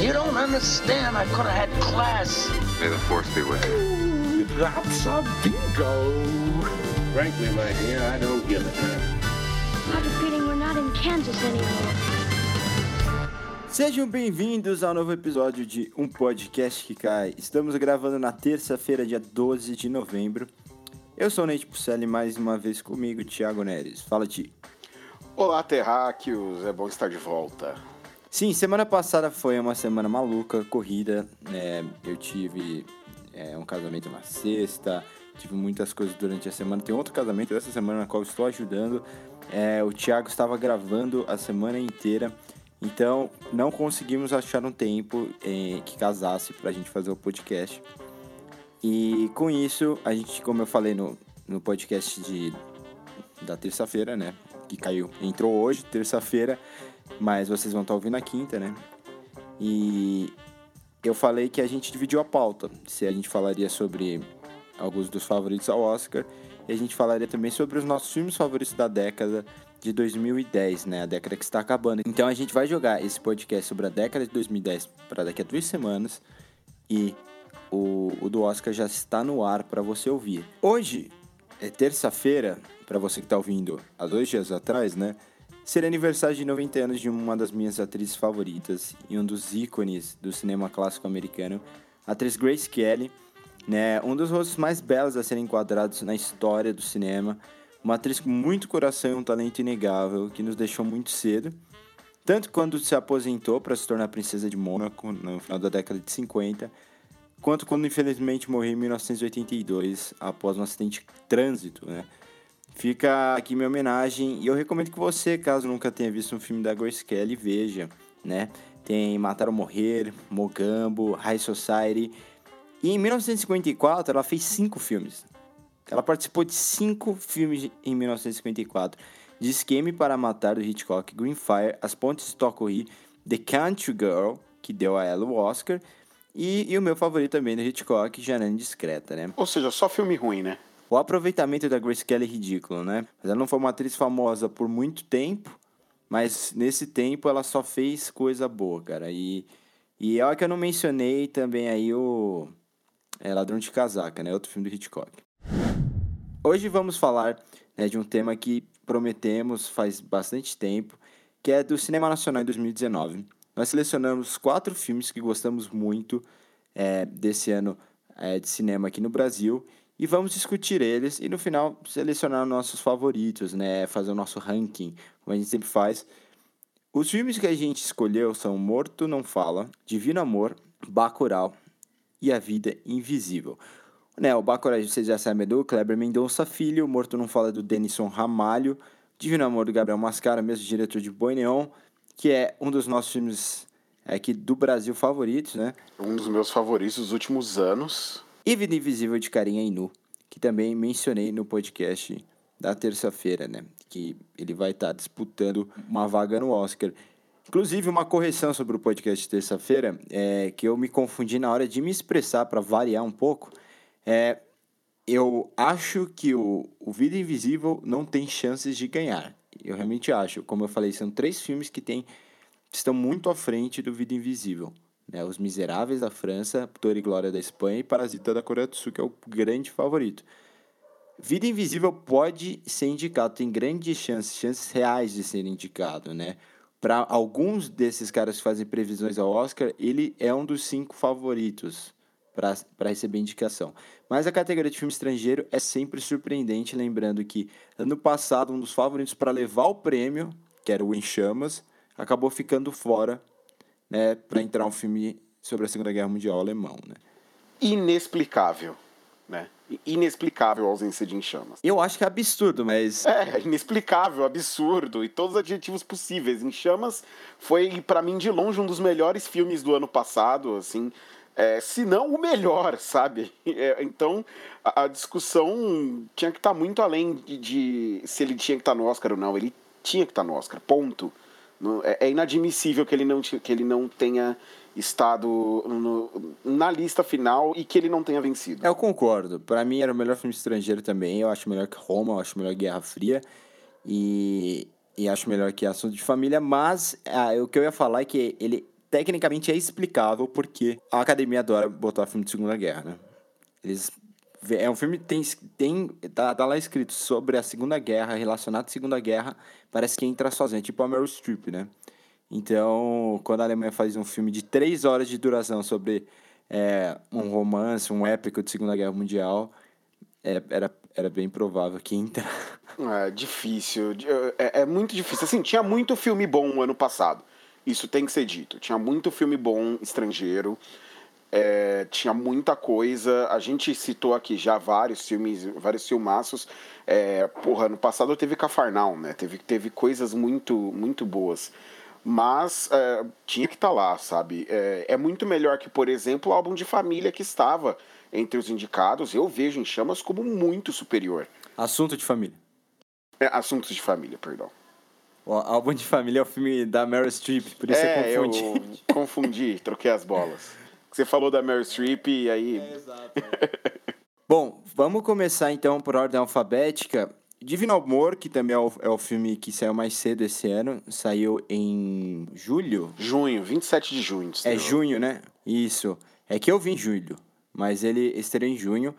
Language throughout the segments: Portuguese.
You don't understand. I could have had class. May the force be with you. That's a bingo. Frankly, my dear, I don't give a damn. I have a feeling we're not in Kansas anymore. Sejam bem-vindos ao novo episódio de Um Podcast que Cai. Estamos gravando na terça-feira, dia 12 de novembro. Eu sou o Nate Pucelli, mais uma vez comigo, Thiago Neres. Fala, Ti. Olá, terráqueos, é bom estar de volta. Sim, semana passada foi uma semana maluca, corrida. né? eu tive é, um casamento na sexta, tive muitas coisas durante a semana. Tem outro casamento dessa semana na qual eu estou ajudando. É, o Thiago estava gravando a semana inteira, então não conseguimos achar um tempo eh, que casasse para a gente fazer o podcast. E com isso, a gente, como eu falei no, no podcast de, da terça-feira, né? Que caiu, entrou hoje, terça-feira, mas vocês vão estar ouvindo na quinta, né? E eu falei que a gente dividiu a pauta. Se a gente falaria sobre alguns dos favoritos ao Oscar, e a gente falaria também sobre os nossos filmes favoritos da década de 2010, né? A década que está acabando. Então a gente vai jogar esse podcast sobre a década de 2010 para daqui a duas semanas e o, o do Oscar já está no ar para você ouvir. Hoje é terça-feira, para você que está ouvindo há dois dias atrás, né? Seria aniversário de 90 anos de uma das minhas atrizes favoritas e um dos ícones do cinema clássico americano, a atriz Grace Kelly, né? Um dos rostos mais belos a serem enquadrados na história do cinema, uma atriz com muito coração e um talento inegável que nos deixou muito cedo. Tanto quando se aposentou para se tornar princesa de Mônaco no final da década de 50, quanto quando infelizmente morreu em 1982 após um acidente de trânsito, né? Fica aqui minha homenagem e eu recomendo que você, caso nunca tenha visto um filme da Grace Kelly, veja, né? Tem Matar ou Morrer, Mogambo, High Society. E em 1954 ela fez cinco filmes. Ela participou de cinco filmes em 1954. De Esqueme para Matar, do Hitchcock, Green Fire, As Pontes de Tocorri, The Country Girl, que deu a ela o Oscar, e, e o meu favorito também do Hitchcock, Janela Indiscreta, né? Ou seja, só filme ruim, né? O aproveitamento da Grace Kelly é ridículo, né? Mas ela não foi uma atriz famosa por muito tempo, mas nesse tempo ela só fez coisa boa, cara. E, e é o que eu não mencionei também aí o é, Ladrão de Casaca, né? Outro filme do Hitchcock. Hoje vamos falar né, de um tema que prometemos faz bastante tempo, que é do Cinema Nacional em 2019. Nós selecionamos quatro filmes que gostamos muito é, desse ano é, de cinema aqui no Brasil e vamos discutir eles e no final selecionar nossos favoritos, né? Fazer o nosso ranking, como a gente sempre faz. Os filmes que a gente escolheu são Morto Não Fala, Divino Amor, Bacurau e A Vida Invisível. Né, o Bacurau, vocês já sabem, é do Kleber Mendonça Filho, Morto Não Fala é do Denison Ramalho, Divino Amor do Gabriel Mascara, mesmo diretor de Boi Neon, que é um dos nossos filmes aqui do Brasil favoritos, né? Um dos meus favoritos dos últimos anos. E Vida Invisível de Carinha Inu, que também mencionei no podcast da terça-feira, né? Que ele vai estar disputando uma vaga no Oscar. Inclusive, uma correção sobre o podcast de terça-feira, é que eu me confundi na hora de me expressar para variar um pouco. É, eu acho que o, o Vida Invisível não tem chances de ganhar. Eu realmente acho. Como eu falei, são três filmes que tem, estão muito à frente do Vida Invisível. Né? Os Miseráveis da França, Dor e Glória da Espanha e Parasita da Coreia do Sul, que é o grande favorito. Vida Invisível pode ser indicado, tem grandes chances, chances reais de ser indicado, né? Para alguns desses caras que fazem previsões ao Oscar, ele é um dos cinco favoritos para receber indicação. Mas a categoria de filme estrangeiro é sempre surpreendente, lembrando que ano passado um dos favoritos para levar o prêmio, que era o Em Chamas, acabou ficando fora, né, para entrar um filme sobre a Segunda Guerra Mundial alemão, né? Inexplicável, né? Inexplicável a ausência de Em Chamas. Eu acho que é absurdo, mas É, inexplicável, absurdo e todos os adjetivos possíveis. Em Chamas foi, para mim, de longe um dos melhores filmes do ano passado, assim, é, se não o melhor, sabe? É, então a, a discussão tinha que estar muito além de, de se ele tinha que estar no Oscar ou não. Ele tinha que estar no Oscar, ponto. Não- é, é inadmissível que ele não, que ele não tenha estado no, na lista final e que ele não tenha vencido. Eu concordo. Para mim era o melhor filme estrangeiro também. Eu acho melhor que Roma, eu acho melhor Guerra Fria. E, e acho melhor que Assunto de Família. Mas ah, o que eu ia falar é que ele tecnicamente é explicável porque a academia adora botar filme de Segunda Guerra, né? Eles é um filme que tem, tem tá, tá lá escrito sobre a Segunda Guerra, relacionado à Segunda Guerra, parece que entra sozinho, tipo a Meryl Streep, né? Então, quando a Alemanha faz um filme de três horas de duração sobre é, um romance, um épico de Segunda Guerra Mundial, é, era, era bem provável que entra. É difícil, é, é muito difícil. Assim, tinha muito filme bom ano passado, isso tem que ser dito. Tinha muito filme bom estrangeiro. É, tinha muita coisa. A gente citou aqui já vários filmes, vários filmaços. É, porra, no passado teve Cafarnaum, né? Teve, teve coisas muito, muito boas. Mas é, tinha que estar tá lá, sabe? É, é, muito melhor que, por exemplo, o álbum de família que estava entre os indicados. Eu vejo em Chamas como muito superior. Assunto de família. É, assuntos de família, perdão. O álbum de família é o filme da Meryl Streep, por isso é, eu confundi. Eu confundi, troquei as bolas. Você falou da Meryl Streep e aí. É, exato. Bom, vamos começar então por ordem alfabética. Divino Amor, que também é o, é o filme que saiu mais cedo esse ano, saiu em julho? Junho, 27 de junho. É junho, né? Isso. É que eu vi em julho, mas ele estreou em junho.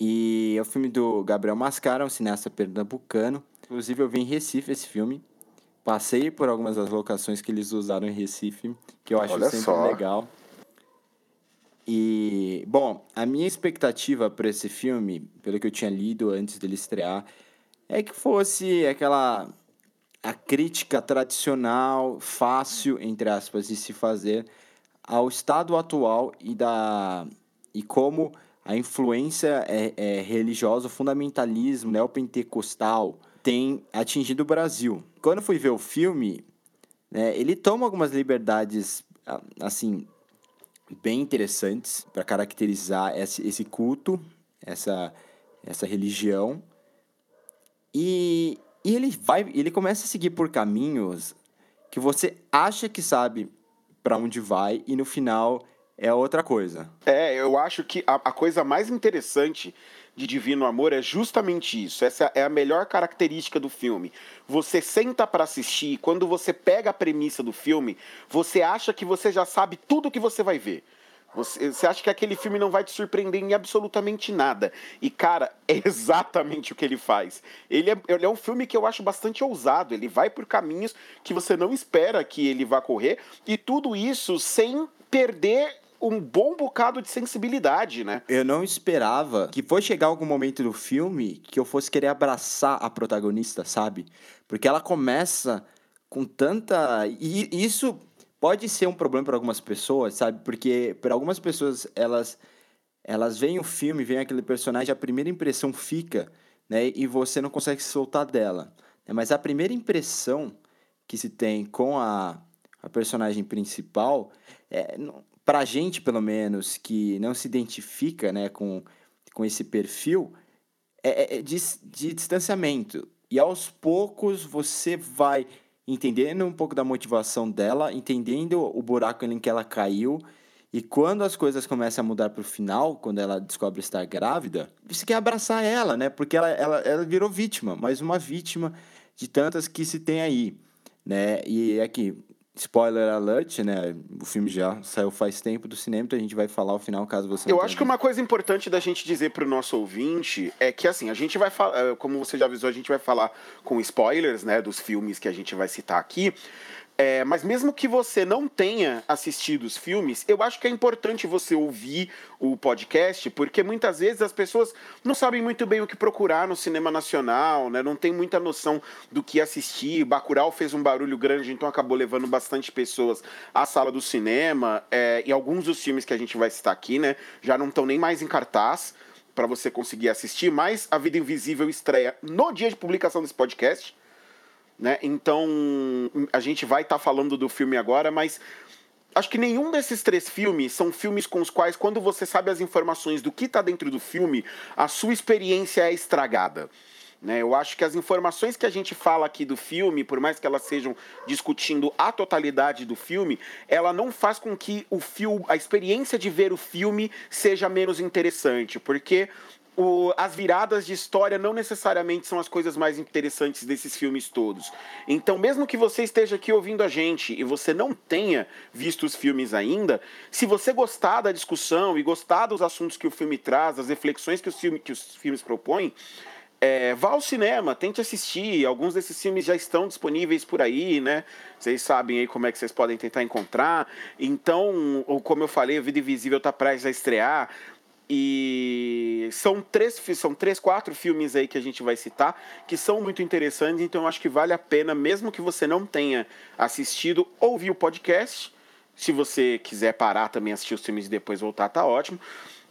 E é o filme do Gabriel Mascara, um cineasta pernambucano. Inclusive, eu vi em Recife esse filme. Passei por algumas das locações que eles usaram em Recife, que eu acho Olha sempre só. legal. E, bom, a minha expectativa para esse filme, pelo que eu tinha lido antes dele estrear, é que fosse aquela a crítica tradicional, fácil, entre aspas, de se fazer ao estado atual e da e como a influência é, é religiosa, o fundamentalismo neopentecostal tem atingido o Brasil. Quando fui ver o filme, né, ele toma algumas liberdades, assim, bem interessantes para caracterizar esse, esse culto, essa, essa religião. E, e ele vai, ele começa a seguir por caminhos que você acha que sabe para onde vai e no final é outra coisa. É, eu acho que a, a, coisa mais interessante de Divino Amor é justamente isso. Essa é a melhor característica do filme. Você senta para assistir quando você pega a premissa do filme, você acha que você já sabe tudo o que você vai ver. Você, você acha que aquele filme não vai te surpreender em absolutamente nada. E, cara, é exatamente o que ele faz. Ele é, ele é um filme que eu acho bastante ousado. Ele vai por caminhos que você não espera que ele vá correr. E tudo isso sem perder um bom bocado de sensibilidade, né? Eu não esperava que fosse chegar algum momento do filme que eu fosse querer abraçar a protagonista, sabe? Porque ela começa com tanta. E isso pode ser um problema para algumas pessoas, sabe? Porque para algumas pessoas elas elas veem o filme, veem aquele personagem, a primeira impressão fica, né? E você não consegue se soltar dela. Né? Mas a primeira impressão que se tem com a, a personagem principal, é, pra gente pelo menos, que não se identifica, né, com, com esse perfil, é, é de, de distanciamento. E aos poucos você vai entendendo um pouco da motivação dela, entendendo o buraco em que ela caiu. E quando as coisas começam a mudar para o final, quando ela descobre estar grávida, você quer abraçar ela, né? Porque ela, ela, ela virou vítima, mais uma vítima de tantas que se tem aí, né? E aqui, Spoiler alert, né? O filme já saiu faz tempo do cinema, então a gente vai falar o final caso você Eu acho que uma coisa importante da gente dizer pro nosso ouvinte é que, assim, a gente vai falar, eh, como você já avisou, a gente vai falar com spoilers, né, dos filmes que a gente vai citar aqui. É, mas mesmo que você não tenha assistido os filmes, eu acho que é importante você ouvir o podcast, porque muitas vezes as pessoas não sabem muito bem o que procurar no cinema nacional, né? não tem muita noção do que assistir. Bacurau fez um barulho grande, então acabou levando bastante pessoas à sala do cinema. É, e alguns dos filmes que a gente vai citar aqui né, já não estão nem mais em cartaz para você conseguir assistir, mas A Vida Invisível estreia no dia de publicação desse podcast. Né? Então, a gente vai estar tá falando do filme agora, mas acho que nenhum desses três filmes são filmes com os quais, quando você sabe as informações do que está dentro do filme, a sua experiência é estragada. Né? Eu acho que as informações que a gente fala aqui do filme, por mais que elas sejam discutindo a totalidade do filme, ela não faz com que o filme, a experiência de ver o filme seja menos interessante, porque o, as viradas de história não necessariamente são as coisas mais interessantes desses filmes todos. Então, mesmo que você esteja aqui ouvindo a gente e você não tenha visto os filmes ainda, se você gostar da discussão e gostar dos assuntos que o filme traz, das reflexões que os, filme, que os filmes propõem, é, vá ao cinema, tente assistir. Alguns desses filmes já estão disponíveis por aí, né? Vocês sabem aí como é que vocês podem tentar encontrar. Então, como eu falei, o Vida Invisível está prestes a estrear. E são três, são três, quatro filmes aí que a gente vai citar que são muito interessantes, então eu acho que vale a pena, mesmo que você não tenha assistido, ouvir o podcast. Se você quiser parar também, assistir os filmes e depois voltar, tá ótimo.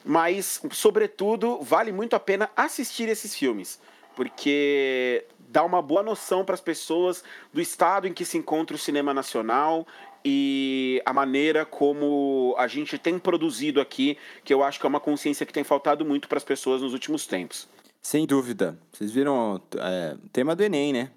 Mas, sobretudo, vale muito a pena assistir esses filmes, porque dá uma boa noção para as pessoas do estado em que se encontra o cinema nacional e a maneira como a gente tem produzido aqui, que eu acho que é uma consciência que tem faltado muito para as pessoas nos últimos tempos. Sem dúvida. Vocês viram é, o tema do Enem, né?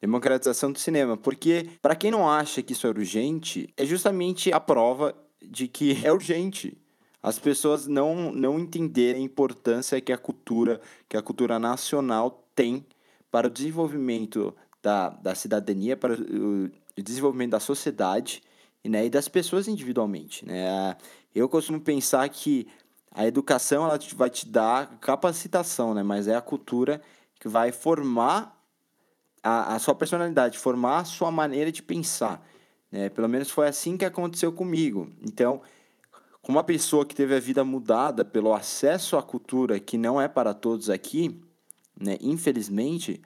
Democratização do cinema. Porque, para quem não acha que isso é urgente, é justamente a prova de que é urgente. As pessoas não, não entenderem a importância que a cultura, que a cultura nacional tem para o desenvolvimento da, da cidadania, para o de desenvolvimento da sociedade né, e das pessoas individualmente. Né? Eu costumo pensar que a educação ela vai te dar capacitação, né? mas é a cultura que vai formar a, a sua personalidade, formar a sua maneira de pensar. Né? Pelo menos foi assim que aconteceu comigo. Então, como uma pessoa que teve a vida mudada pelo acesso à cultura que não é para todos aqui, né? infelizmente,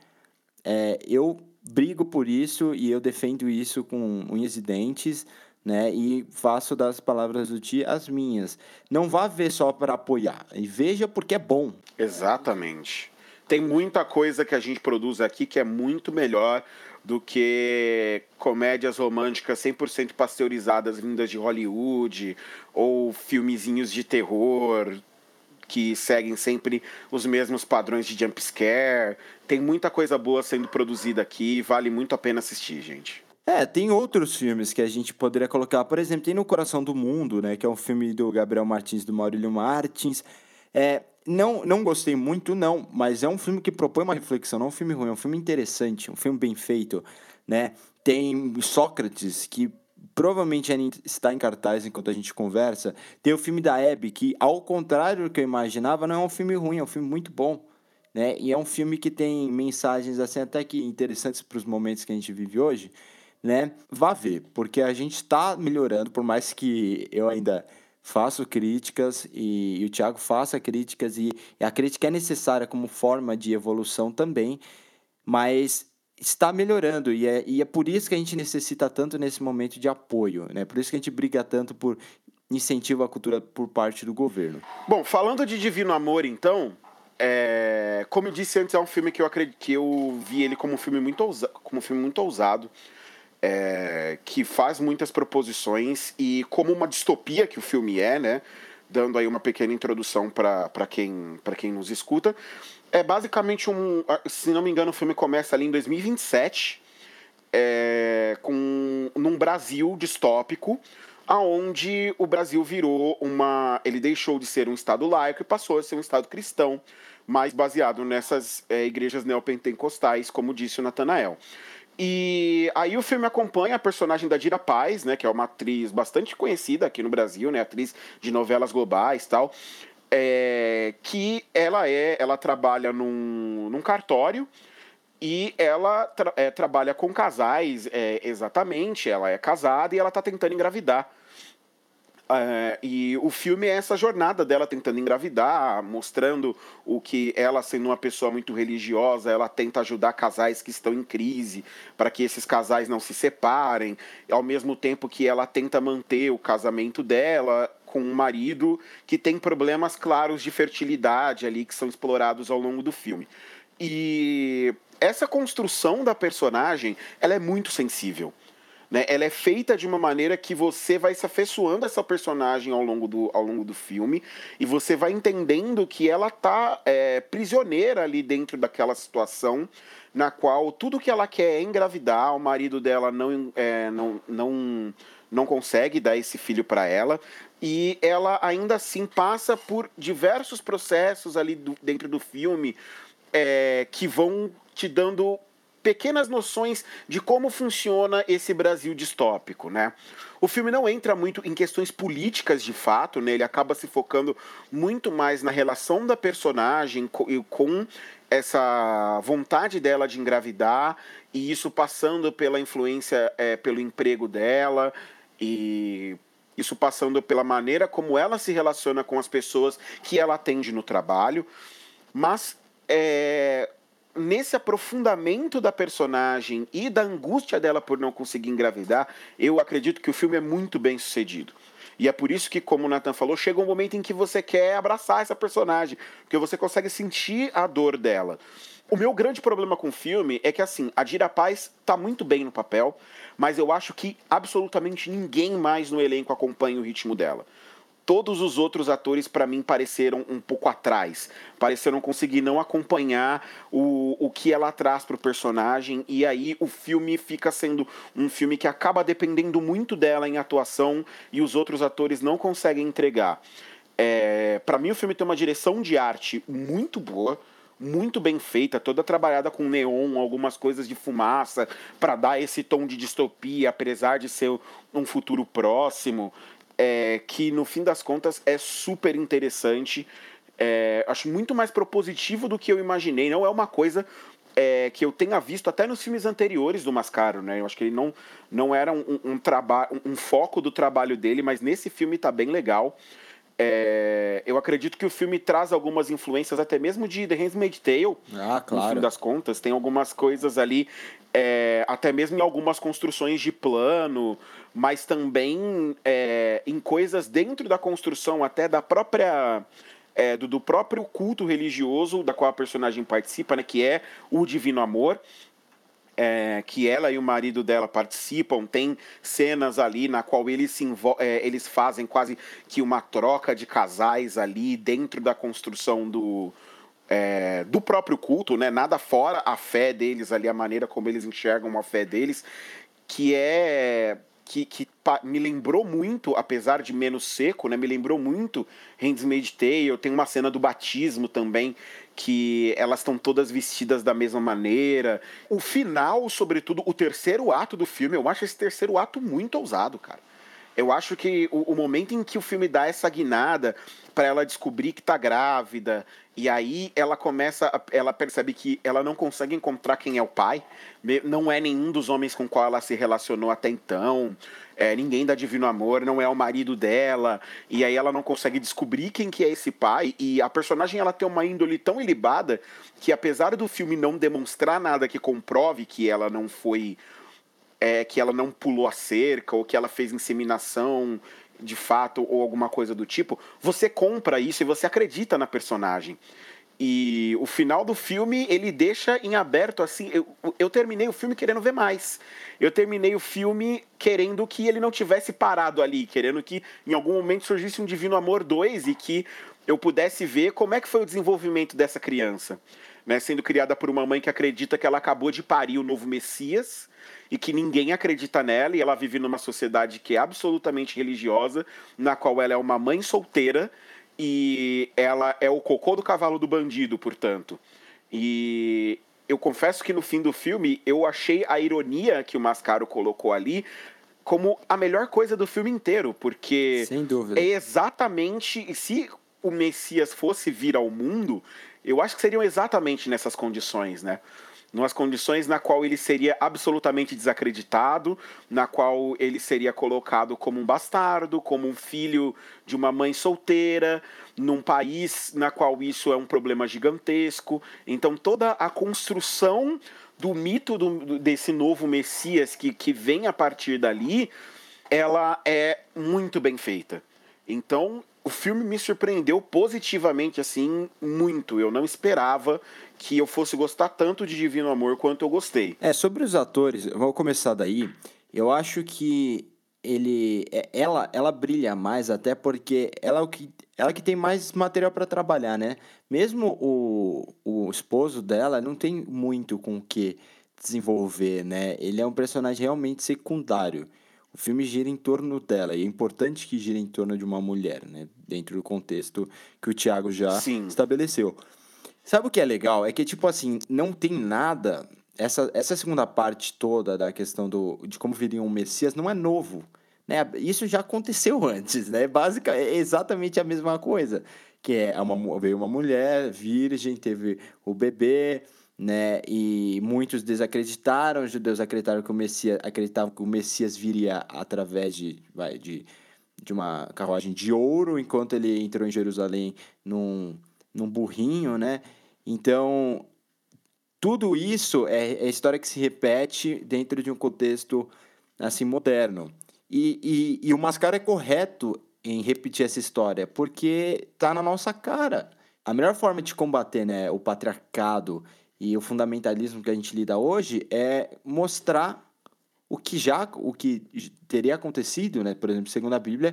é, eu brigo por isso e eu defendo isso com unhas e dentes, né? E faço das palavras do Ti as minhas. Não vá ver só para apoiar, e veja porque é bom. Exatamente. Tem muita coisa que a gente produz aqui que é muito melhor do que comédias românticas 100% pasteurizadas vindas de Hollywood ou filmezinhos de terror que seguem sempre os mesmos padrões de jump scare. Tem muita coisa boa sendo produzida aqui, vale muito a pena assistir, gente. É, tem outros filmes que a gente poderia colocar. Por exemplo, tem No Coração do Mundo, né? Que é um filme do Gabriel Martins do Maurílio Martins. É, não, não gostei muito, não, mas é um filme que propõe uma reflexão, não é um filme ruim, é um filme interessante, um filme bem feito, né? Tem Sócrates, que provavelmente ainda está em cartaz enquanto a gente conversa. Tem o filme da Abby, que, ao contrário do que eu imaginava, não é um filme ruim, é um filme muito bom. Né? E é um filme que tem mensagens assim até que interessantes para os momentos que a gente vive hoje. Né? Vá ver, porque a gente está melhorando, por mais que eu ainda faço críticas e, e o Thiago faça críticas, e, e a crítica é necessária como forma de evolução também, mas está melhorando e é, e é por isso que a gente necessita tanto nesse momento de apoio, né? Por isso que a gente briga tanto por incentivo à cultura por parte do governo. Bom, falando de Divino Amor, então, é, como eu disse antes, é um filme que eu acredito que eu vi ele como um filme muito ousado, como um filme muito ousado, é, que faz muitas proposições e como uma distopia que o filme é, né? Dando aí uma pequena introdução para quem, quem nos escuta. É basicamente um. Se não me engano, o filme começa ali em 2027, é, com, num Brasil distópico, aonde o Brasil virou uma. Ele deixou de ser um Estado laico e passou a ser um Estado cristão, mais baseado nessas é, igrejas neopentecostais, como disse o Natanael. E aí o filme acompanha a personagem da Dira Paz, né, que é uma atriz bastante conhecida aqui no Brasil, né, atriz de novelas globais tal é, que ela é, ela trabalha num, num cartório e ela tra é, trabalha com casais, é, exatamente, ela é casada e ela está tentando engravidar. É, e o filme é essa jornada dela tentando engravidar, mostrando o que ela, sendo uma pessoa muito religiosa, ela tenta ajudar casais que estão em crise, para que esses casais não se separem, ao mesmo tempo que ela tenta manter o casamento dela, com um marido que tem problemas claros de fertilidade ali que são explorados ao longo do filme. E essa construção da personagem, ela é muito sensível. Né? Ela é feita de uma maneira que você vai se afeiçoando essa personagem ao longo do, ao longo do filme e você vai entendendo que ela tá é, prisioneira ali dentro daquela situação na qual tudo que ela quer é engravidar, o marido dela não, é, não, não, não consegue dar esse filho para ela e ela ainda assim passa por diversos processos ali do, dentro do filme é, que vão te dando pequenas noções de como funciona esse Brasil distópico, né? O filme não entra muito em questões políticas de fato, né? Ele acaba se focando muito mais na relação da personagem com, essa vontade dela de engravidar e isso passando pela influência, é, pelo emprego dela e isso passando pela maneira como ela se relaciona com as pessoas que ela atende no trabalho, mas é, nesse aprofundamento da personagem e da angústia dela por não conseguir engravidar, eu acredito que o filme é muito bem sucedido. E é por isso que, como o Nathan falou, chega um momento em que você quer abraçar essa personagem, porque você consegue sentir a dor dela. O meu grande problema com o filme é que, assim, a Dira Paz tá muito bem no papel, mas eu acho que absolutamente ninguém mais no elenco acompanha o ritmo dela todos os outros atores para mim pareceram um pouco atrás, pareceram conseguir não acompanhar o, o que ela traz para o personagem e aí o filme fica sendo um filme que acaba dependendo muito dela em atuação e os outros atores não conseguem entregar. É, para mim o filme tem uma direção de arte muito boa muito bem feita, toda trabalhada com neon, algumas coisas de fumaça, para dar esse tom de distopia, apesar de ser um futuro próximo é, que no fim das contas é super interessante. É, acho muito mais propositivo do que eu imaginei. Não é uma coisa é, que eu tenha visto até nos filmes anteriores do Mascaro, né? Eu acho que ele não, não era um, um, trabalho, um foco do trabalho dele, mas nesse filme tá bem legal. É, eu acredito que o filme traz algumas influências até mesmo de The Handmaid's Tale. Ah, claro. No fim das contas, tem algumas coisas ali, é, até mesmo em algumas construções de plano, mas também é, em coisas dentro da construção até da própria é, do, do, próprio culto religioso da qual a personagem participa, né, que é o Divino Amor. É, que ela e o marido dela participam, tem cenas ali na qual eles, é, eles fazem quase que uma troca de casais ali dentro da construção do, é, do próprio culto, né? Nada fora a fé deles ali, a maneira como eles enxergam a fé deles, que é que, que me lembrou muito, apesar de menos seco, né? Me lembrou muito Handmaid's Tale. Tem uma cena do batismo também, que elas estão todas vestidas da mesma maneira. O final, sobretudo, o terceiro ato do filme, eu acho esse terceiro ato muito ousado, cara. Eu acho que o, o momento em que o filme dá essa guinada para ela descobrir que tá grávida, e aí ela começa, ela percebe que ela não consegue encontrar quem é o pai, não é nenhum dos homens com qual ela se relacionou até então, é, ninguém da Divino Amor, não é o marido dela, e aí ela não consegue descobrir quem que é esse pai, e a personagem ela tem uma índole tão ilibada que apesar do filme não demonstrar nada que comprove que ela não foi é, que ela não pulou a cerca ou que ela fez inseminação de fato ou alguma coisa do tipo, você compra isso e você acredita na personagem. E o final do filme, ele deixa em aberto assim. Eu, eu terminei o filme querendo ver mais. Eu terminei o filme querendo que ele não tivesse parado ali, querendo que em algum momento surgisse um Divino Amor 2 e que eu pudesse ver como é que foi o desenvolvimento dessa criança. Né, sendo criada por uma mãe que acredita que ela acabou de parir o novo Messias e que ninguém acredita nela, e ela vive numa sociedade que é absolutamente religiosa, na qual ela é uma mãe solteira e ela é o cocô do cavalo do bandido, portanto. E eu confesso que no fim do filme eu achei a ironia que o Mascaro colocou ali como a melhor coisa do filme inteiro, porque Sem dúvida. é exatamente se o Messias fosse vir ao mundo, eu acho que seriam exatamente nessas condições, né? Numas condições na qual ele seria absolutamente desacreditado, na qual ele seria colocado como um bastardo, como um filho de uma mãe solteira, num país na qual isso é um problema gigantesco. Então toda a construção do mito do, desse novo Messias que, que vem a partir dali, ela é muito bem feita. Então, o filme me surpreendeu positivamente, assim, muito. Eu não esperava que eu fosse gostar tanto de Divino Amor quanto eu gostei. É, sobre os atores, vou começar daí. Eu acho que ele é- ela ela brilha mais até porque ela é o que ela que tem mais material para trabalhar, né? Mesmo o, o esposo dela não tem muito com o que desenvolver, né? Ele é um personagem realmente secundário. O filme gira em torno dela e é importante que gira em torno de uma mulher, né? Dentro do contexto que o Thiago já Sim. estabeleceu. Sabe o que é legal? É que, tipo assim, não tem nada. Essa, essa segunda parte toda da questão do, de como viria um Messias não é novo. Né? Isso já aconteceu antes, né? Básica, é exatamente a mesma coisa. Que é uma, veio uma mulher virgem, teve o bebê, né? E muitos desacreditaram, os judeus acreditaram que o Messias, acreditavam que o Messias viria através de, vai, de, de uma carruagem de ouro, enquanto ele entrou em Jerusalém num, num burrinho, né? Então, tudo isso é, é história que se repete dentro de um contexto assim moderno. E, e, e o Mascara é correto em repetir essa história, porque tá na nossa cara. A melhor forma de combater né, o patriarcado e o fundamentalismo que a gente lida hoje é mostrar o que já o que teria acontecido, né, por exemplo, segundo a Bíblia,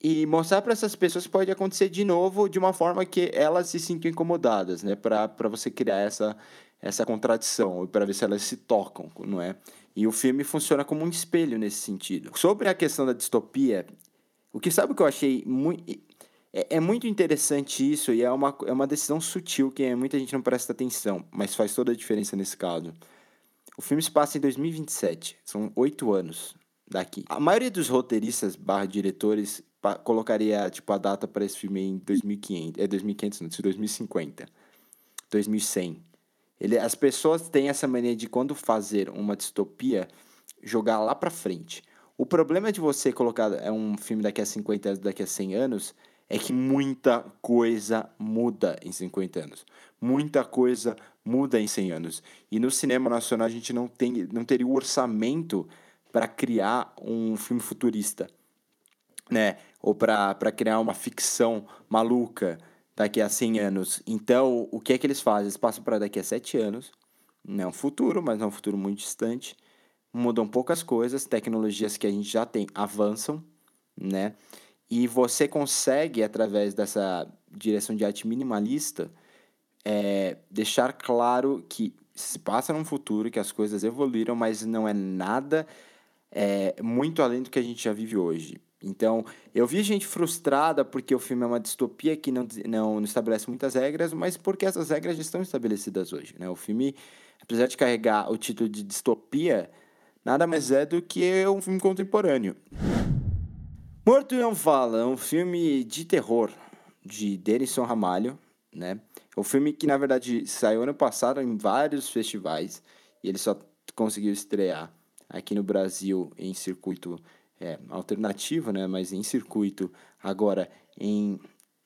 e mostrar para essas pessoas que pode acontecer de novo de uma forma que elas se sintam incomodadas, né, para você criar essa essa contradição, para ver se elas se tocam, não é? E o filme funciona como um espelho nesse sentido. Sobre a questão da distopia, o que sabe o que eu achei muito é, é muito interessante isso e é uma, é uma decisão sutil que muita gente não presta atenção, mas faz toda a diferença nesse caso. O filme se passa em 2027, são oito anos daqui. A maioria dos roteiristas barra diretores colocaria tipo, a data para esse filme em 2500, é 2500 não, 2050, 2100. Ele, as pessoas têm essa mania de quando fazer uma distopia, jogar lá pra frente. O problema de você colocar é um filme daqui a 50 anos, daqui a 100 anos, é que muita coisa muda em 50 anos. Muita coisa muda em 100 anos. E no cinema nacional a gente não, tem, não teria o orçamento para criar um filme futurista né? Ou para criar uma ficção maluca daqui a 100 anos. Então, o que é que eles fazem? Eles passam para daqui a 7 anos, não é um futuro, mas é um futuro muito distante. Mudam poucas coisas, tecnologias que a gente já tem avançam, né? E você consegue, através dessa direção de arte minimalista, é, deixar claro que se passa num futuro, que as coisas evoluíram, mas não é nada é, muito além do que a gente já vive hoje. Então, eu vi gente frustrada porque o filme é uma distopia que não, não, não estabelece muitas regras, mas porque essas regras já estão estabelecidas hoje. Né? O filme, apesar de carregar o título de distopia, nada mais é do que um filme contemporâneo. Morto Não Fala é um filme de terror de Denison Ramalho, né? É um filme que, na verdade, saiu ano passado em vários festivais e ele só conseguiu estrear aqui no Brasil em circuito é, alternativo, né? Mas em circuito agora em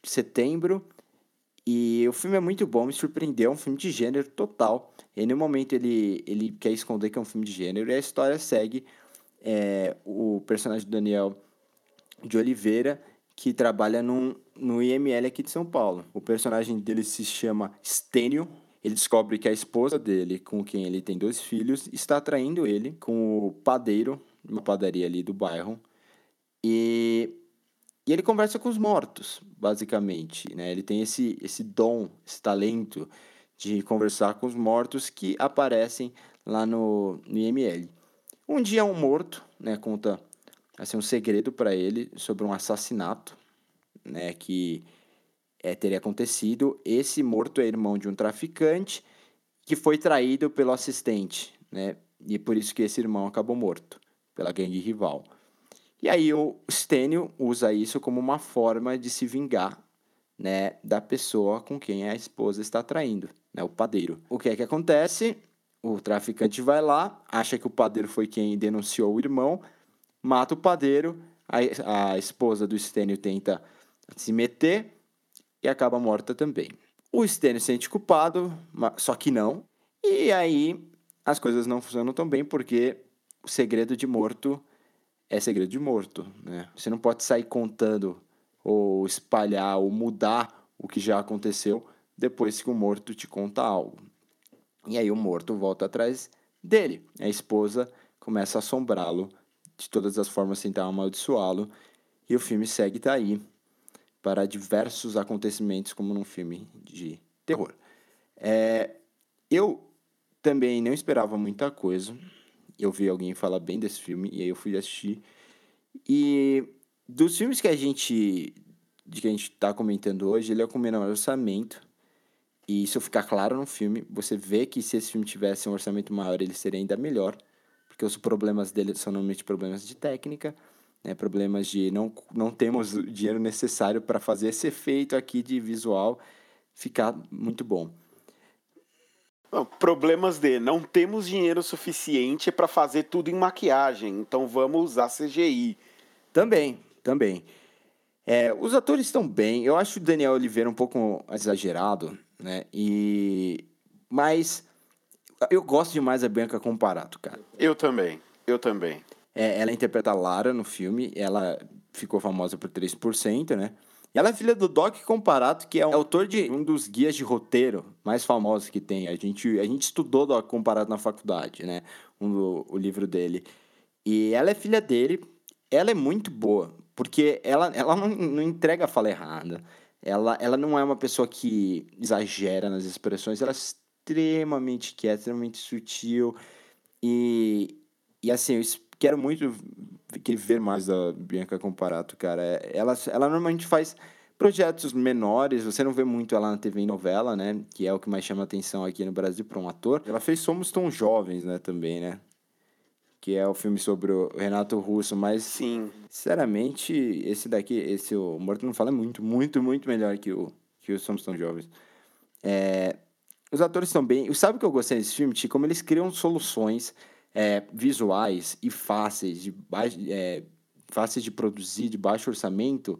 setembro. E o filme é muito bom, me surpreendeu, é um filme de gênero total. E no momento ele, ele quer esconder que é um filme de gênero e a história segue é, o personagem do Daniel de Oliveira, que trabalha num, no IML aqui de São Paulo. O personagem dele se chama Stênio. Ele descobre que a esposa dele, com quem ele tem dois filhos, está traindo ele com o padeiro, uma padaria ali do bairro. E, e ele conversa com os mortos, basicamente. Né? Ele tem esse, esse dom, esse talento de conversar com os mortos que aparecem lá no, no IML. Um dia um morto, né, conta assim, um segredo para ele sobre um assassinato né, que é, teria acontecido. Esse morto é irmão de um traficante que foi traído pelo assistente, né? E por isso que esse irmão acabou morto, pela gangue rival. E aí o Stênio usa isso como uma forma de se vingar, né, da pessoa com quem a esposa está traindo, né, o padeiro. O que é que acontece? O traficante vai lá, acha que o padeiro foi quem denunciou o irmão, mata o padeiro, a, a esposa do Stênio tenta se meter e acaba morta também. O Stênio se sente culpado, só que não. E aí as coisas não funcionam tão bem porque o segredo de morto é segredo de morto, né? Você não pode sair contando ou espalhar ou mudar o que já aconteceu depois que o morto te conta algo. E aí o morto volta atrás dele. A esposa começa a assombrá-lo de todas as formas tentar amaldiçoá-lo. E o filme segue daí para diversos acontecimentos, como num filme de terror. É, eu também não esperava muita coisa. Eu vi alguém falar bem desse filme e aí eu fui assistir. E dos filmes que a gente de que a gente está comentando hoje, ele é com menor orçamento. E isso ficar claro no filme, você vê que se esse filme tivesse um orçamento maior, ele seria ainda melhor, porque os problemas dele são normalmente problemas de técnica, né, problemas de não, não temos o dinheiro necessário para fazer esse efeito aqui de visual ficar muito bom. Não, problemas de não temos dinheiro suficiente para fazer tudo em maquiagem, então vamos usar CGI. Também, também. É, os atores estão bem. Eu acho o Daniel Oliveira um pouco exagerado, né? E mas eu gosto demais da Bianca Comparato, cara. Eu também. Eu também. É, ela interpreta a Lara no filme. Ela ficou famosa por 3%, né? E ela é filha do Doc Comparato, que é um autor de um dos guias de roteiro mais famosos que tem. A gente, a gente estudou Doc Comparato na faculdade, né? Um, o livro dele. E ela é filha dele. Ela é muito boa. Porque ela, ela não, não entrega a fala errada. Ela, ela não é uma pessoa que exagera nas expressões. Ela extremamente quieta, extremamente sutil. E, e assim, eu quero muito ver mais da Bianca Comparato, cara. Ela, ela normalmente faz projetos menores, você não vê muito ela na TV e novela, né? Que é o que mais chama atenção aqui no Brasil para um ator. Ela fez Somos Tão Jovens, né, também, né? que é o filme sobre o Renato Russo, mas sim, sinceramente, esse daqui, esse o Morto não fala é muito, muito, muito melhor que o que os Somos Tão Jovens. É, os atores estão bem. Sabe o que eu gostei desse filme? De como eles criam soluções é, visuais e fáceis de é, fáceis de produzir, de baixo orçamento,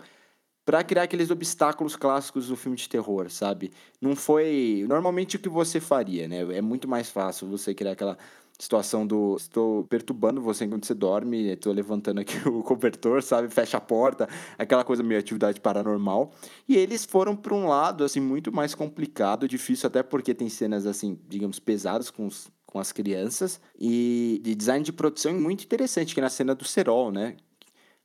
para criar aqueles obstáculos clássicos do filme de terror, sabe? Não foi normalmente o que você faria, né? É muito mais fácil você criar aquela situação do estou perturbando você enquanto você dorme, estou levantando aqui o cobertor, sabe, fecha a porta, aquela coisa meio atividade paranormal. E eles foram para um lado assim muito mais complicado, difícil até porque tem cenas assim, digamos, pesadas com os, com as crianças e de design de produção muito interessante, que é na cena do Serol, né?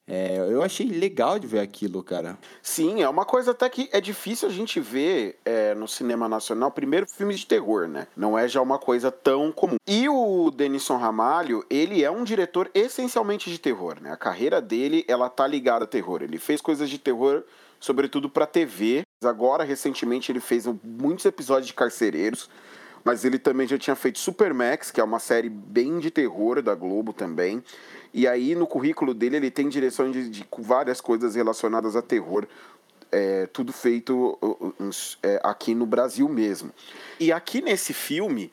É, eu achei legal de ver aquilo, cara. Sim, é uma coisa até que é difícil a gente ver é, no cinema nacional. Primeiro, filmes de terror, né? Não é já uma coisa tão comum. E o Denison Ramalho, ele é um diretor essencialmente de terror, né? A carreira dele, ela tá ligada a terror. Ele fez coisas de terror, sobretudo para TV. Agora, recentemente, ele fez muitos episódios de Carcereiros. Mas ele também já tinha feito Supermax, que é uma série bem de terror da Globo também. E aí no currículo dele ele tem direção de, de várias coisas relacionadas a terror. É, tudo feito é, aqui no Brasil mesmo. E aqui nesse filme,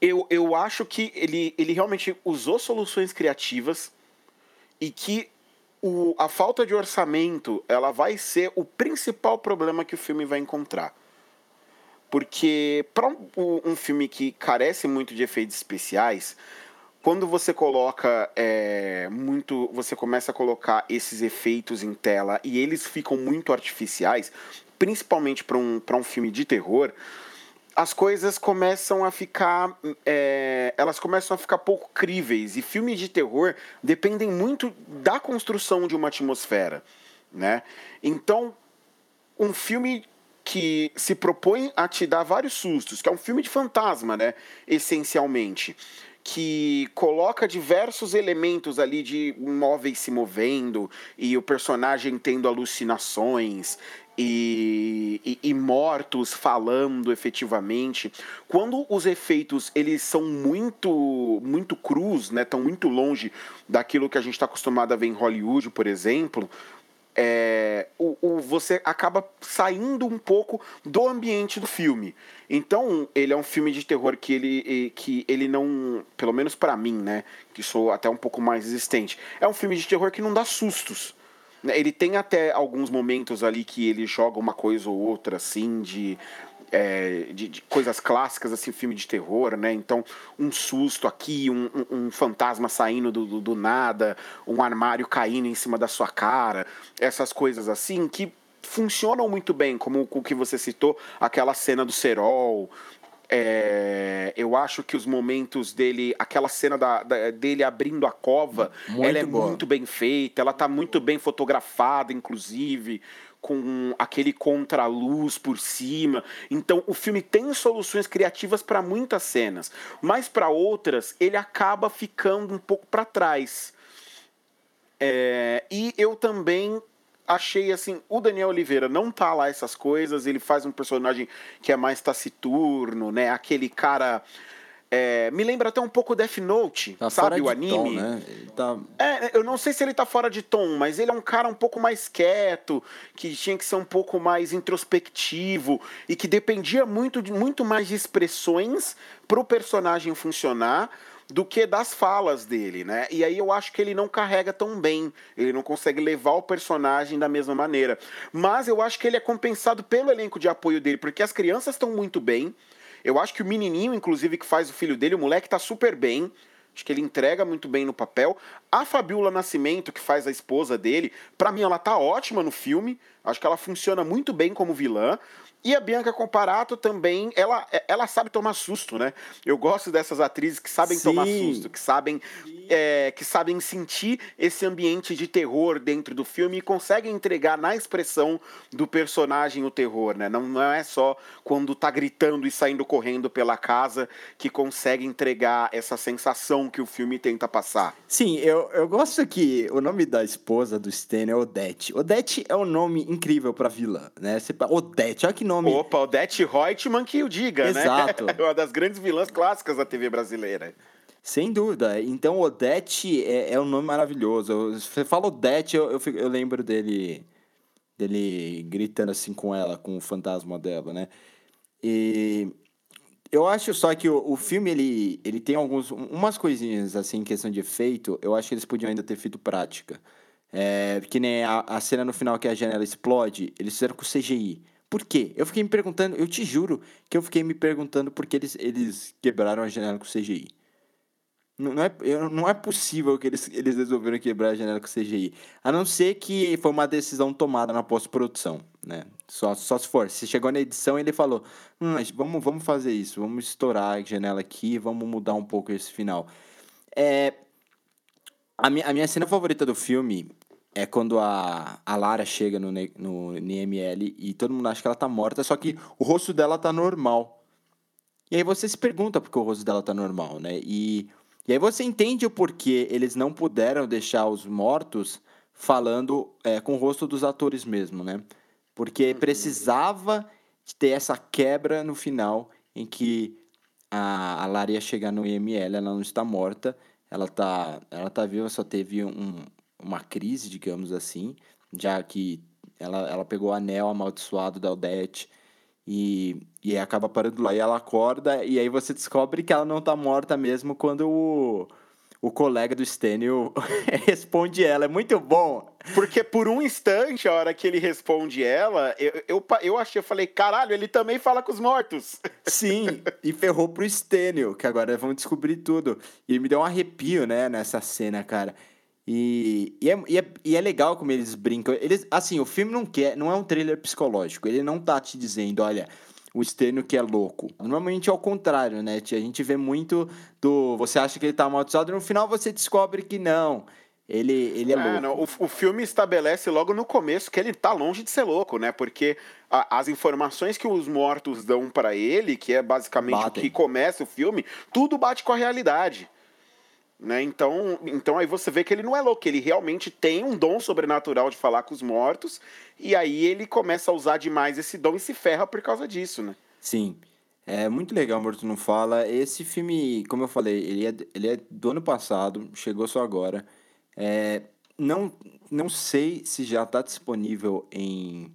eu, eu acho que ele, ele realmente usou soluções criativas e que o, a falta de orçamento ela vai ser o principal problema que o filme vai encontrar. Porque para um, filme que carece muito de efeitos especiais, quando você coloca é, muito. Você começa a colocar esses efeitos em tela e eles ficam muito artificiais, principalmente para um, um filme de terror, as coisas começam a ficar. É, elas começam a ficar pouco críveis. E filmes de terror dependem muito da construção de uma atmosfera. Né? Então, um filme que se propõe a te dar vários sustos, que é um filme de fantasma, né? Essencialmente que coloca diversos elementos ali de móveis se movendo e o personagem tendo alucinações e, e, e, mortos falando efetivamente. Quando os efeitos eles são muito muito crus, né, estão muito longe daquilo que a gente está acostumado a ver em Hollywood, por exemplo, é, o, o, você acaba saindo um pouco do ambiente do filme. Então, ele é um filme de terror que ele, que ele não, pelo menos para mim, né, que sou até um pouco mais resistente, é um filme de terror que não dá sustos. Ele tem até alguns momentos ali que ele joga uma coisa ou outra, assim, de é, de, de, coisas clássicas, assim, filme de terror, né? Então, um susto aqui, um, um, um fantasma saindo do, do, do, nada, um armário caindo em cima da sua cara, essas coisas assim que funcionam muito bem, como o que você citou, aquela cena do cerol. É, eu acho que os momentos dele, aquela cena da, da- dele abrindo a cova, Muito ela é boa. muito bem feita, ela tá muito bem fotografada, inclusive, com aquele contraluz por cima. Então, o filme tem soluções criativas para muitas cenas, mas para outras ele acaba ficando um pouco para trás. É, e eu também achei assim, o Daniel Oliveira não tá lá essas coisas, ele faz um personagem que é mais taciturno, né? Aquele cara. É, me lembra até um pouco Death Note, Tá sabe o anime? tom, né? Tá... É, eu não sei se ele tá fora de tom, mas ele é um cara um pouco mais quieto, que tinha que ser um pouco mais introspectivo e que dependia muito, de, muito mais de expressões pro personagem funcionar do que das falas dele, né? E aí eu acho que ele não carrega tão bem, ele não consegue levar o personagem da mesma maneira. Mas eu acho que ele é compensado pelo elenco de apoio dele, porque as crianças estão muito bem. Eu acho que o menininho, inclusive, que faz o filho dele, o moleque tá super bem. Acho que ele entrega muito bem no papel. A Fabiola Nascimento, que faz a esposa dele, pra mim ela tá ótima no filme. Acho que ela funciona muito bem como vilã. E a Bianca Comparato também, ela, ela sabe tomar susto, né? Eu gosto dessas atrizes que sabem tomar Sim. susto, que sabem, é, que sabem sentir esse ambiente de terror dentro do filme e conseguem entregar na expressão do personagem o terror, né? Não, não é só quando tá gritando e saindo correndo pela casa que consegue entregar essa sensação que o filme tenta passar. Sim, eu, eu gosto que o nome da esposa do Stan é Odete. Odete é um nome incrível pra vilã, né? Odete, olha que nome... Opa, Odete Reutemann que o diga, Exato. né? Uma das grandes vilãs clássicas da TV brasileira. Sem dúvida. Então, Odete é, é um nome maravilhoso. Você fala Odete, eu, eu, eu lembro dele dele gritando assim com ela, com o fantasma dela, né? E eu acho só que o, o filme, ele, ele tem alguns... Umas coisinhas, assim, em questão de efeito, eu acho que eles podiam ainda ter feito prática. É, que nem a, a cena no final que a janela explode, eles fizeram com CGI. Por quê? Eu fiquei me perguntando, eu te juro que eu fiquei me perguntando por que eles, eles quebraram a janela com CGI. Não, não é, não é possível que eles, eles resolveram quebrar a janela com CGI. A não ser que foi uma decisão tomada na pós-produção, né? Só, só se for. Se chegou na edição ele falou, hum, vamos, vamos fazer isso, vamos estourar a janela aqui, vamos mudar um pouco esse final. É, a, minha, a minha cena favorita do filme é quando a, a Lara chega no, no NML e todo mundo acha que ela tá morta, só que o rosto dela tá normal. E aí você se pergunta por que o rosto dela tá normal, né? E, e aí você entende o porquê eles não puderam deixar os mortos falando é, com o rosto dos atores mesmo, né? Porque precisava de ter essa quebra no final em que a, a Lara ia chegar no IML, ela não está morta, ela tá, ela tá viva, só teve um, uma crise, digamos assim, já que ela, ela pegou o anel amaldiçoado da Odete e, e acaba parando lá. E ela acorda, e aí você descobre que ela não tá morta mesmo quando o, o colega do Stênio responde ela. É muito bom. Porque por um instante, a hora que ele responde ela, eu, eu, eu achei, eu falei, caralho, ele também fala com os mortos. Sim, e ferrou pro Stênio, que agora vão descobrir tudo. E me deu um arrepio, né, nessa cena, cara. E, e, é, e, é, e é legal como eles brincam. Eles, assim, o filme não quer, não é um trailer psicológico. Ele não tá te dizendo, olha, o Stênio que é louco. Normalmente é o contrário, né? A gente vê muito do. Você acha que ele tá amaldiçoado, e no final você descobre que não. Ele, ele é louco. Ah, não, o, o filme estabelece logo no começo que ele tá longe de ser louco, né? Porque a- as informações que os mortos dão pra ele, que é basicamente Batem. o que começa o filme, tudo bate com a realidade. Né? Então, então aí você vê que ele não é louco, ele realmente tem um dom sobrenatural de falar com os mortos, e aí ele começa a usar demais esse dom e se ferra por causa disso, né? Sim. É muito legal, Morto Não Fala. Esse filme, como eu falei, ele é, ele é do ano passado, chegou só agora. É, não, não sei se já está disponível em,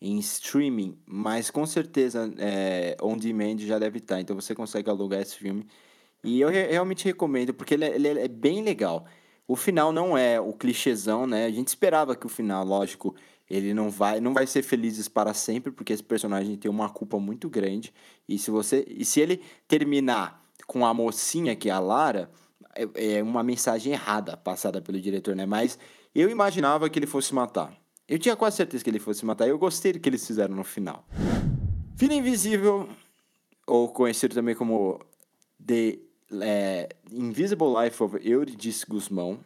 em streaming, mas com certeza é, on demand já deve estar. Então você consegue alugar esse filme. E eu re- realmente recomendo, porque ele é, ele é bem legal. O final não é o clichêzão, né? A gente esperava que o final, lógico, ele não vai, não vai ser felizes para sempre, porque esse personagem tem uma culpa muito grande. E se você, e se ele terminar com a mocinha que é a Lara, é, é uma mensagem errada passada pelo diretor, né? Mas eu imaginava que ele fosse matar. Eu tinha quase certeza que ele fosse matar. Eu gostei do que eles fizeram no final. Filho Invisível ou conhecido também como The é, Invisible Life of Eurydice Guzmão,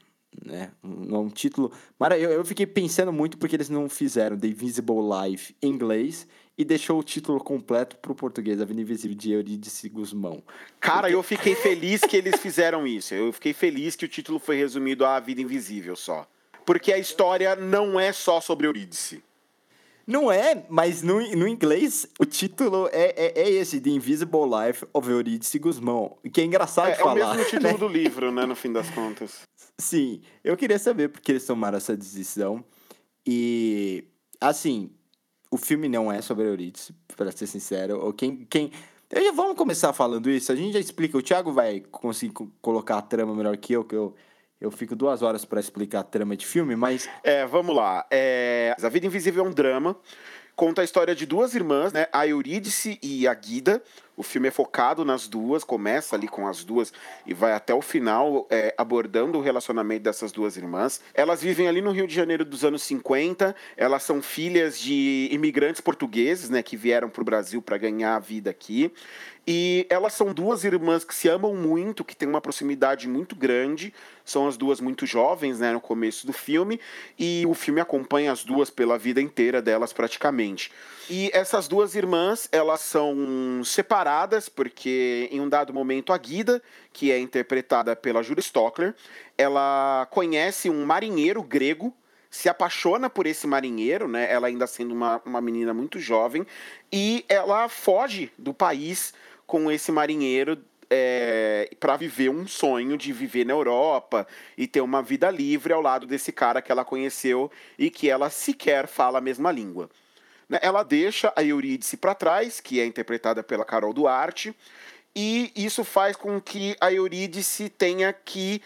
né? Um, um título. Mara, eu, eu fiquei pensando muito porque eles não fizeram The Invisible Life em inglês e deixou o título completo pro português, A Vida Invisível de Eurídice Guzmão. Cara, eu fiquei feliz que eles fizeram isso. Eu fiquei feliz que o título foi resumido a Vida Invisível só. Porque a história não é só sobre Eurídice. Não é, mas no, no inglês o título é, é, é esse, The Invisible Life of Eurídice Guzmão. Que é engraçado É, de é o falar. mesmo título né? do livro, né, no fim das contas. Sim, eu queria saber porque eles tomaram essa decisão. E, assim, o filme não é sobre Eurídice, pra ser sincero. Ou quem, quem... Eu já- Vamos começar falando isso, a gente já explica. O Thiago vai conseguir co- colocar a trama melhor que eu, que eu, eu fico duas horas pra explicar a trama de filme, mas É, vamos lá. É, a Vida Invisível é um drama. Conta a história de duas irmãs, né? A Eurídice e a Guida. O filme é focado nas duas, começa ali com as duas e vai até o final é, abordando o relacionamento dessas duas irmãs. Elas vivem ali no Rio de Janeiro dos anos 50. Elas são filhas de imigrantes portugueses, né? Que vieram para o Brasil para ganhar a vida aqui. E elas são duas irmãs que se amam muito, que têm uma proximidade muito grande. São as duas muito jovens, né, no começo do filme, e o filme acompanha as duas pela vida inteira delas praticamente. E essas duas irmãs, elas são separadas porque em um dado momento a Guida, que é interpretada pela Julia Stockler, ela conhece um marinheiro grego se apaixona por esse marinheiro, né? Ela ainda sendo uma, uma menina muito jovem, e ela foge do país com esse marinheiro é, para viver um sonho de viver na Europa e ter uma vida livre ao lado desse cara que ela conheceu e que ela sequer fala a mesma língua. Né? Ela deixa a Eurídice para trás, que é interpretada pela Carol Duarte, e isso faz com que a Eurídice tenha que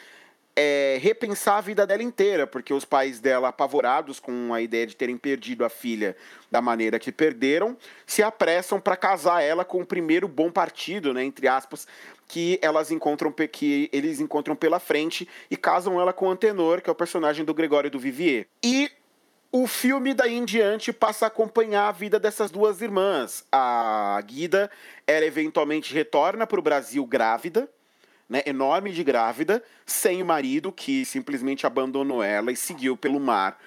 é, repensar a vida dela inteira, porque os pais dela, apavorados com a ideia de terem perdido a filha da maneira que perderam, se apressam para casar ela com o primeiro bom partido, né, entre aspas, que elas encontram que eles encontram pela frente e casam ela com Antenor, que é o personagem do Gregório do Vivier. E o filme daí em diante passa a acompanhar a vida dessas duas irmãs. A Guida, ela eventualmente retorna para o Brasil grávida, né, enorme de grávida, sem o marido que simplesmente abandonou ela e seguiu pelo mar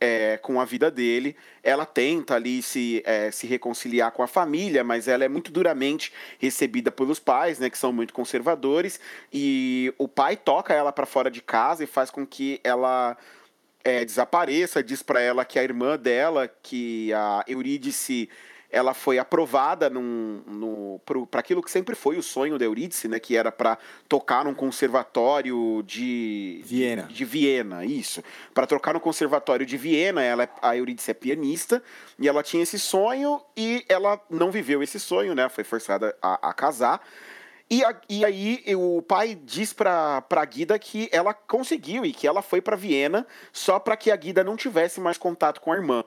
é, com a vida dele. Ela tenta ali se, é, se reconciliar com a família, mas ela é muito duramente recebida pelos pais, né, que são muito conservadores, e o pai toca ela para fora de casa e faz com que ela é, desapareça, diz para ela que a irmã dela, que a Eurídice, ela foi aprovada para aquilo que sempre foi o sonho da Eurídice, né, que era para tocar num conservatório de Viena. de, de Viena, isso. Para tocar no conservatório de Viena, ela é- a Eurídice é pianista e ela tinha esse sonho e ela não viveu esse sonho, né? Foi forçada a, a casar. E, a- e aí o pai diz pra, pra Guida que ela conseguiu e que ela foi pra Viena só para que a Guida não tivesse mais contato com a irmã.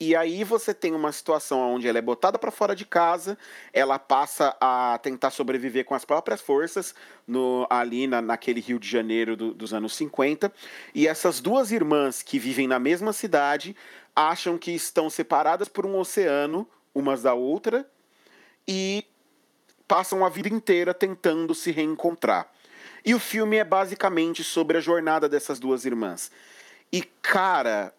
E aí você tem uma situação onde ela é botada para fora de casa, ela passa a tentar sobreviver com as próprias forças no, ali na, naquele Rio de Janeiro do- dos anos 50. E essas duas irmãs que vivem na mesma cidade acham que estão separadas por um oceano, umas da outra, e passam a vida inteira tentando se reencontrar. E o filme é basicamente sobre a jornada dessas duas irmãs. E, cara,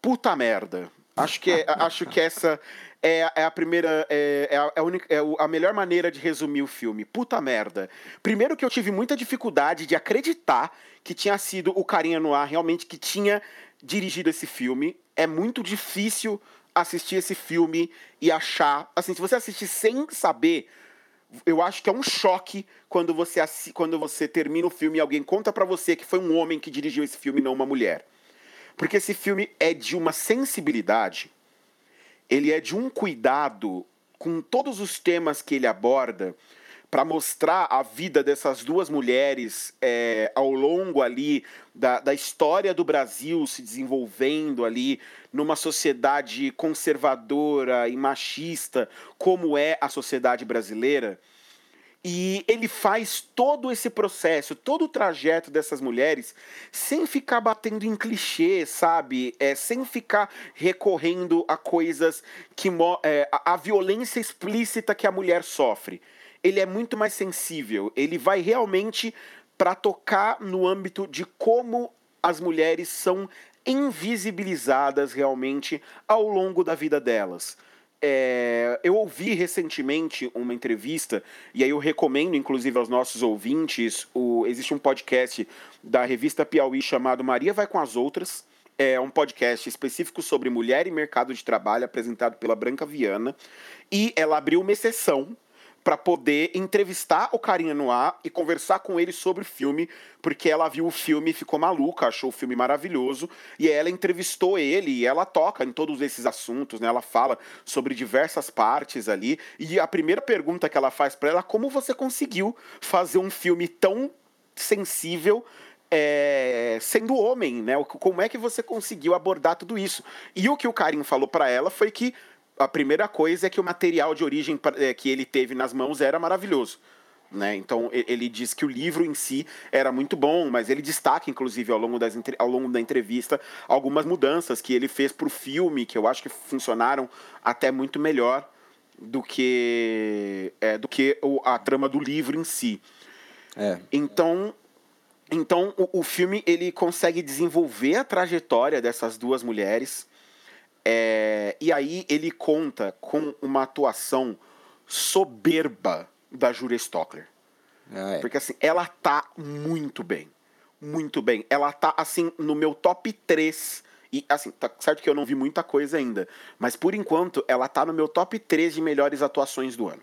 puta merda. Acho que, é- acho que essa é, é a primeira. É, é a, é a única, é a melhor maneira de resumir o filme. Puta merda. Primeiro que eu tive muita dificuldade de acreditar que tinha sido o Carinha no ar realmente que tinha dirigido esse filme. É muito difícil assistir esse filme e achar. Assim, se você assistir sem saber eu acho que é um choque quando você, quando você termina o filme e alguém conta pra você que foi um homem que dirigiu esse filme, não uma mulher. Porque esse filme é de uma sensibilidade, ele é de um cuidado com todos os temas que ele aborda para mostrar a vida dessas duas mulheres é, ao longo ali da, da história do Brasil se desenvolvendo ali numa sociedade conservadora e machista como é a sociedade brasileira E ele faz todo esse processo, todo o trajeto dessas mulheres, sem ficar batendo em clichê, sabe? É, sem ficar recorrendo a coisas que. É, a, a violência explícita que a mulher sofre. Ele é muito mais sensível. Ele vai realmente para tocar no âmbito de como as mulheres são invisibilizadas realmente ao longo da vida delas. É, eu ouvi recentemente uma entrevista, e aí eu recomendo, inclusive, aos nossos ouvintes, o, existe um podcast da revista Piauí chamado Maria Vai com as Outras. É um podcast específico sobre mulher e mercado de trabalho, apresentado pela Branca Viana. E ela abriu uma exceção para poder entrevistar o Carinha no ar e conversar com ele sobre o filme, porque ela viu o filme e ficou maluca, achou o filme maravilhoso, e ela entrevistou ele e ela toca em todos esses assuntos, né? Ela fala sobre diversas partes ali, e a primeira pergunta que ela faz para ela é como você conseguiu fazer um filme tão sensível é, sendo homem, né? Como é que você conseguiu abordar tudo isso? E o que o Karim falou para ela foi que a primeira coisa é que o material de origem é, que ele teve nas mãos era maravilhoso. Né? Então ele diz que o livro em si era muito bom, mas ele destaca, inclusive, ao longo, das, ao longo da entrevista, algumas mudanças que ele fez para o filme, que eu acho que funcionaram até muito melhor do que, é, do que a trama do livro em si. É. Então, então o, o filme ele consegue desenvolver a trajetória dessas duas mulheres é, e aí ele conta com uma atuação soberba da Julia Stockler. Ah, é. Porque assim, ela tá muito bem. Muito bem. Ela tá assim no meu top 3. E assim, tá certo que eu não vi muita coisa ainda, mas por enquanto ela tá no meu top 3 de melhores atuações do ano.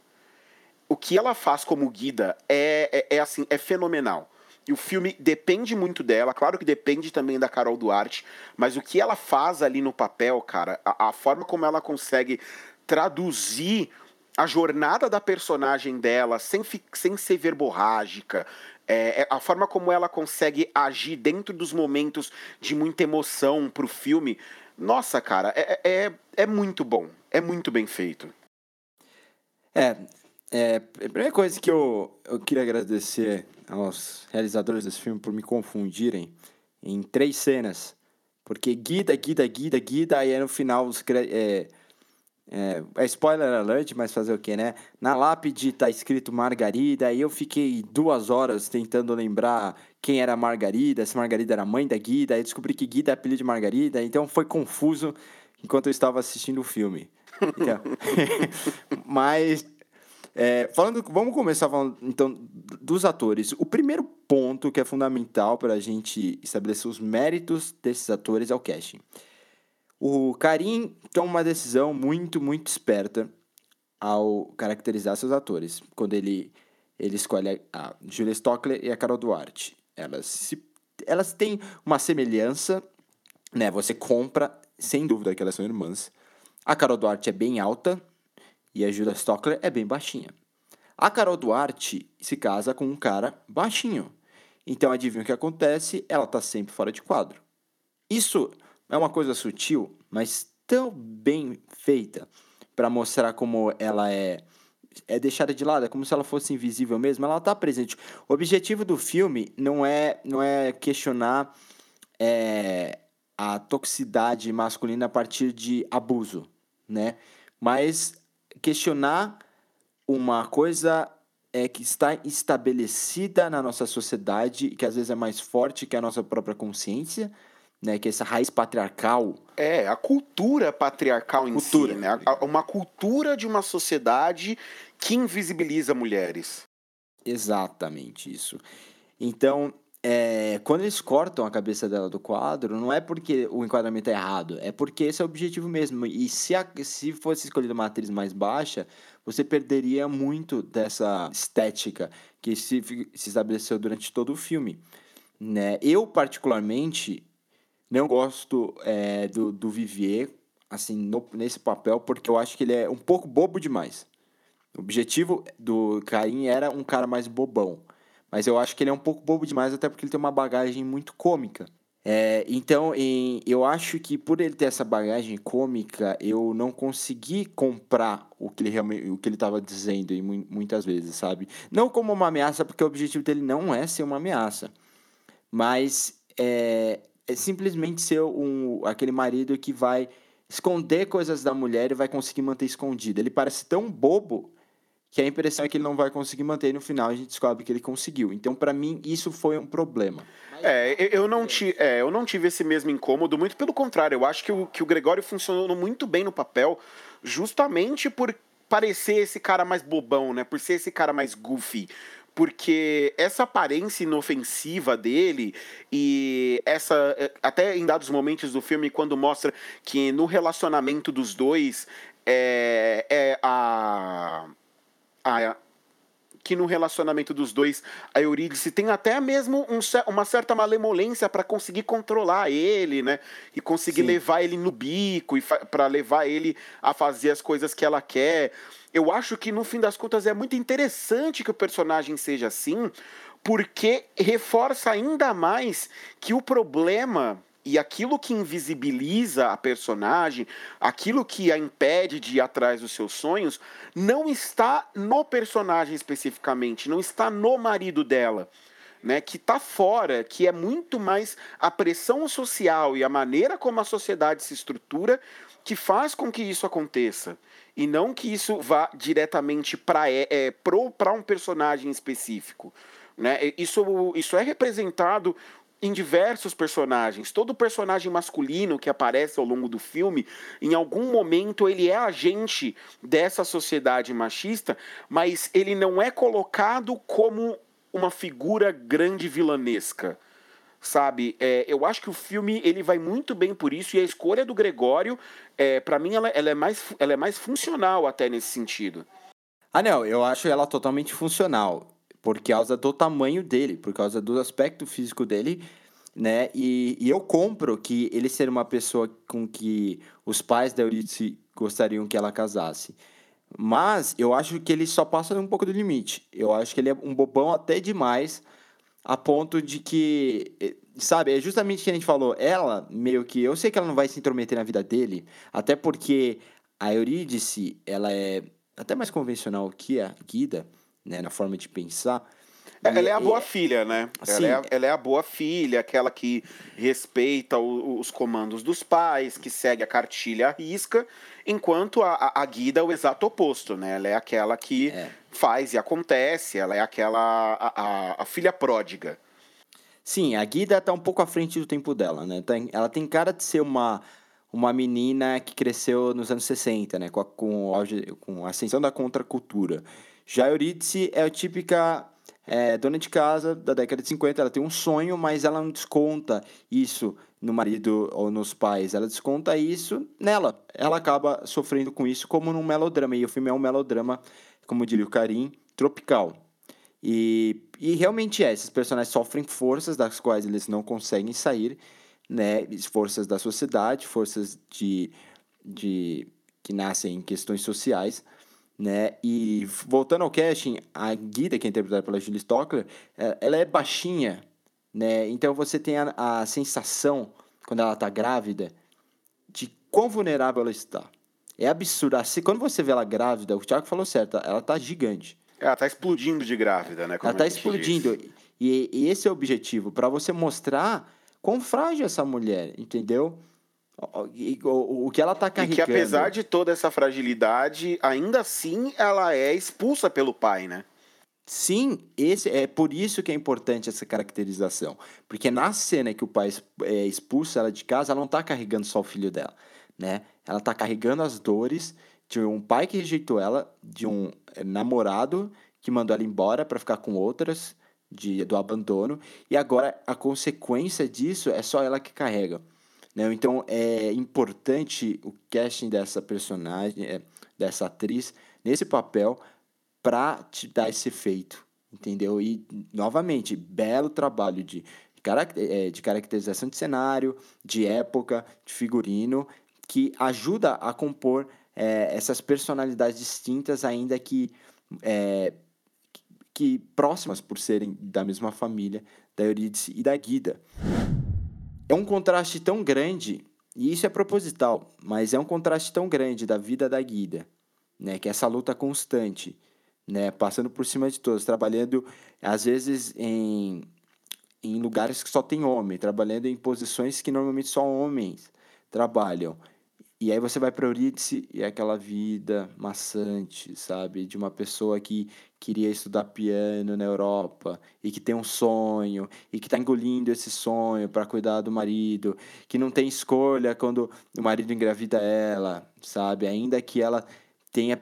O que ela faz como guida é, é, é assim, é fenomenal. E o filme depende muito dela, claro que depende também da Carol Duarte, mas o que ela faz ali no papel, cara, a, a forma como ela consegue traduzir a jornada da personagem dela sem, sem ser verborrágica, é, é, a forma como ela consegue agir dentro dos momentos de muita emoção pro filme, nossa, cara, é, é, é muito bom, é muito bem feito. É, é, a primeira coisa que eu, eu queria agradecer aos realizadores desse filme por me confundirem em três cenas. Porque guida, guida, guida, guida, aí no final os é, é, é spoiler alert, mas fazer o que, né? Na lápide tá escrito Margarida, aí eu fiquei duas horas tentando lembrar quem era Margarida, se Margarida era mãe da Guida, aí descobri que Guida é apelido de Margarida, então foi confuso enquanto eu estava assistindo o filme. Então, mas é, falando, vamos começar falando então dos atores. O primeiro ponto que é fundamental para a gente estabelecer os méritos desses atores é o casting. O Karim toma uma decisão muito, muito esperta ao caracterizar seus atores. Quando ele, ele escolhe a Julia Stockler e a Carol Duarte. Elas, se, elas têm uma semelhança, né? Você compra, sem dúvida, que elas são irmãs. A Carol Duarte é bem alta, e a Julia Stockler é bem baixinha. A Carol Duarte se casa com um cara baixinho. Então, adivinha o que acontece? Ela tá sempre fora de quadro. Isso é uma coisa sutil, mas tão bem feita para mostrar como ela é é deixada de lado, é como se ela fosse invisível mesmo, ela tá presente. O objetivo do filme não é não é questionar é, a toxicidade masculina a partir de abuso, né? Mas questionar uma coisa é que está estabelecida na nossa sociedade e que às vezes é mais forte que a nossa própria consciência, né? Que é essa raiz patriarcal. É, a cultura patriarcal em cultura. si, né? Uma cultura de uma sociedade que invisibiliza mulheres. Exatamente isso. Então, é, quando eles cortam a cabeça dela do quadro, não é porque o enquadramento é errado, é porque esse é o objetivo mesmo. E se, a, se fosse escolhida uma atriz mais baixa, você perderia muito dessa estética que se, se estabeleceu durante todo o filme. Né? Eu, particularmente, não gosto é, do, do Vivier assim, no, nesse papel, porque eu acho que ele é um pouco bobo demais. O objetivo do Caim era um cara mais bobão. Mas eu acho que ele é um pouco bobo demais, até porque ele tem uma bagagem muito cômica. É, então, em, eu acho que por ele ter essa bagagem cômica, eu não consegui comprar o que ele realmente, o que ele estava dizendo e muitas vezes, sabe? Não como uma ameaça, porque o objetivo dele não é ser uma ameaça, mas é, é simplesmente ser um, aquele marido que vai esconder coisas da mulher e vai conseguir manter escondido. Ele parece tão bobo que a impressão é que ele não vai conseguir manter e no final a gente descobre que ele conseguiu. Então, para mim, isso foi um problema. É, eu não, ti, é, eu não tive esse mesmo incômodo, muito pelo contrário. Eu acho que o, que o Gregório funcionou muito bem no papel, justamente por parecer esse cara mais bobão, né? Por ser esse cara mais goofy porque essa aparência inofensiva dele e essa até em dados momentos do filme quando mostra que no relacionamento dos dois é, é a a, que no relacionamento dos dois, a Eurídice tem até mesmo um, uma certa malemolência para conseguir controlar ele, né? E conseguir Sim. levar ele no bico e para levar ele a fazer as coisas que ela quer. Eu acho que no fim das contas é muito interessante que o personagem seja assim, porque reforça ainda mais que o problema e aquilo que invisibiliza a personagem, aquilo que a impede de ir atrás dos seus sonhos, não está no personagem especificamente, não está no marido dela. Né, que está fora, que é muito mais a pressão social e a maneira como a sociedade se estrutura que faz com que isso aconteça. E não que isso vá diretamente para é, é, um personagem específico. Né? Isso, isso é representado em diversos personagens. Todo personagem masculino que aparece ao longo do filme, em algum momento ele é agente dessa sociedade machista, mas ele não é colocado como uma figura grande vilanesca. Sabe, é, eu acho que o filme ele vai muito bem por isso e a escolha do Gregório, é, para mim, ela, ela, é mais, ela é mais funcional até nesse sentido. Ah, não, eu acho ela totalmente funcional por causa do tamanho dele, por causa do aspecto físico dele, né? E, e eu compro que ele ser uma pessoa com que os pais da Euridice gostariam que ela casasse. Mas eu acho que ele só passa um pouco do limite. Eu acho que ele é um bobão até demais, a ponto de que, eh, sabe, é justamente o que a gente falou. Ela, meio que, eu sei que ela não vai se intrometer na vida dele, até porque a Eurídice, ela é até mais convencional que a Guida, né, na forma de pensar. Ela é a boa filha, né? Ela é, a, ela é, a, boa filha, aquela que respeita o, os comandos dos pais, que segue a cartilha à risca, enquanto a, a, Guida é o exato oposto, né? Ela é aquela que é. faz e acontece, ela é aquela a, a, a, filha pródiga. Sim, a Guida está um pouco à frente do tempo dela, né? Ela tem cara de ser uma, uma menina que cresceu nos anos 60, né? Com a, com, com a ascensão da contracultura. Já Eurídice é a típica é, dona de casa da década de 50, ela tem um sonho, mas ela não desconta isso no marido ou nos pais, ela desconta isso nela. Ela acaba sofrendo com isso como num melodrama, e o filme é um melodrama, como diria o Karim, tropical. E, e realmente é, esses personagens sofrem forças das quais eles não conseguem sair, né? Forças da sociedade, forças de, de que nascem em questões sociais, né? E voltando ao casting, a Guida, que é interpretada pela Julie Stockler, é, ela é baixinha, né? Então você tem a, a sensação, quando ela está grávida, de quão vulnerável ela está. É absurdo. Assim, quando você vê ela grávida, o Thiago falou certo, ela está gigante. Ela está explodindo de grávida, né? Como ela está explodindo. E, e, esse é o objetivo, para você mostrar quão frágil essa mulher, entendeu? O, que ela está carregando. E que apesar de toda essa fragilidade, ainda assim ela é expulsa pelo pai, né? Sim, esse é por isso que é importante essa caracterização. Porque na cena que o pai é, expulsa ela de casa, ela não está carregando só o filho dela, né? Ela está carregando as dores de um pai que rejeitou ela, de um é, namorado que mandou ela embora para ficar com outras, de, do abandono, e agora a consequência disso é só ela que carrega. Né? Então é importante o casting dessa personagem, é, dessa atriz, nesse papel, para te dar esse efeito, entendeu? E, novamente, belo trabalho de, é, de caracterização de cenário, de época, de figurino, que ajuda a compor é, essas personalidades distintas, ainda que, é, que próximas por serem da mesma família, da Eurídice e da Guida. É um contraste tão grande, e isso é proposital, mas é um contraste tão grande da vida da Guida, né? Que é essa luta constante, né? Passando por cima de todos, trabalhando às vezes em, em lugares que só tem homem, trabalhando em posições que normalmente só homens trabalham. E aí você vai para Eurídice e é aquela vida maçante, sabe? De uma pessoa que queria estudar piano na Europa e que tem um sonho e que está engolindo esse sonho para cuidar do marido, que não tem escolha quando o marido engravida ela, sabe? Ainda que ela tenha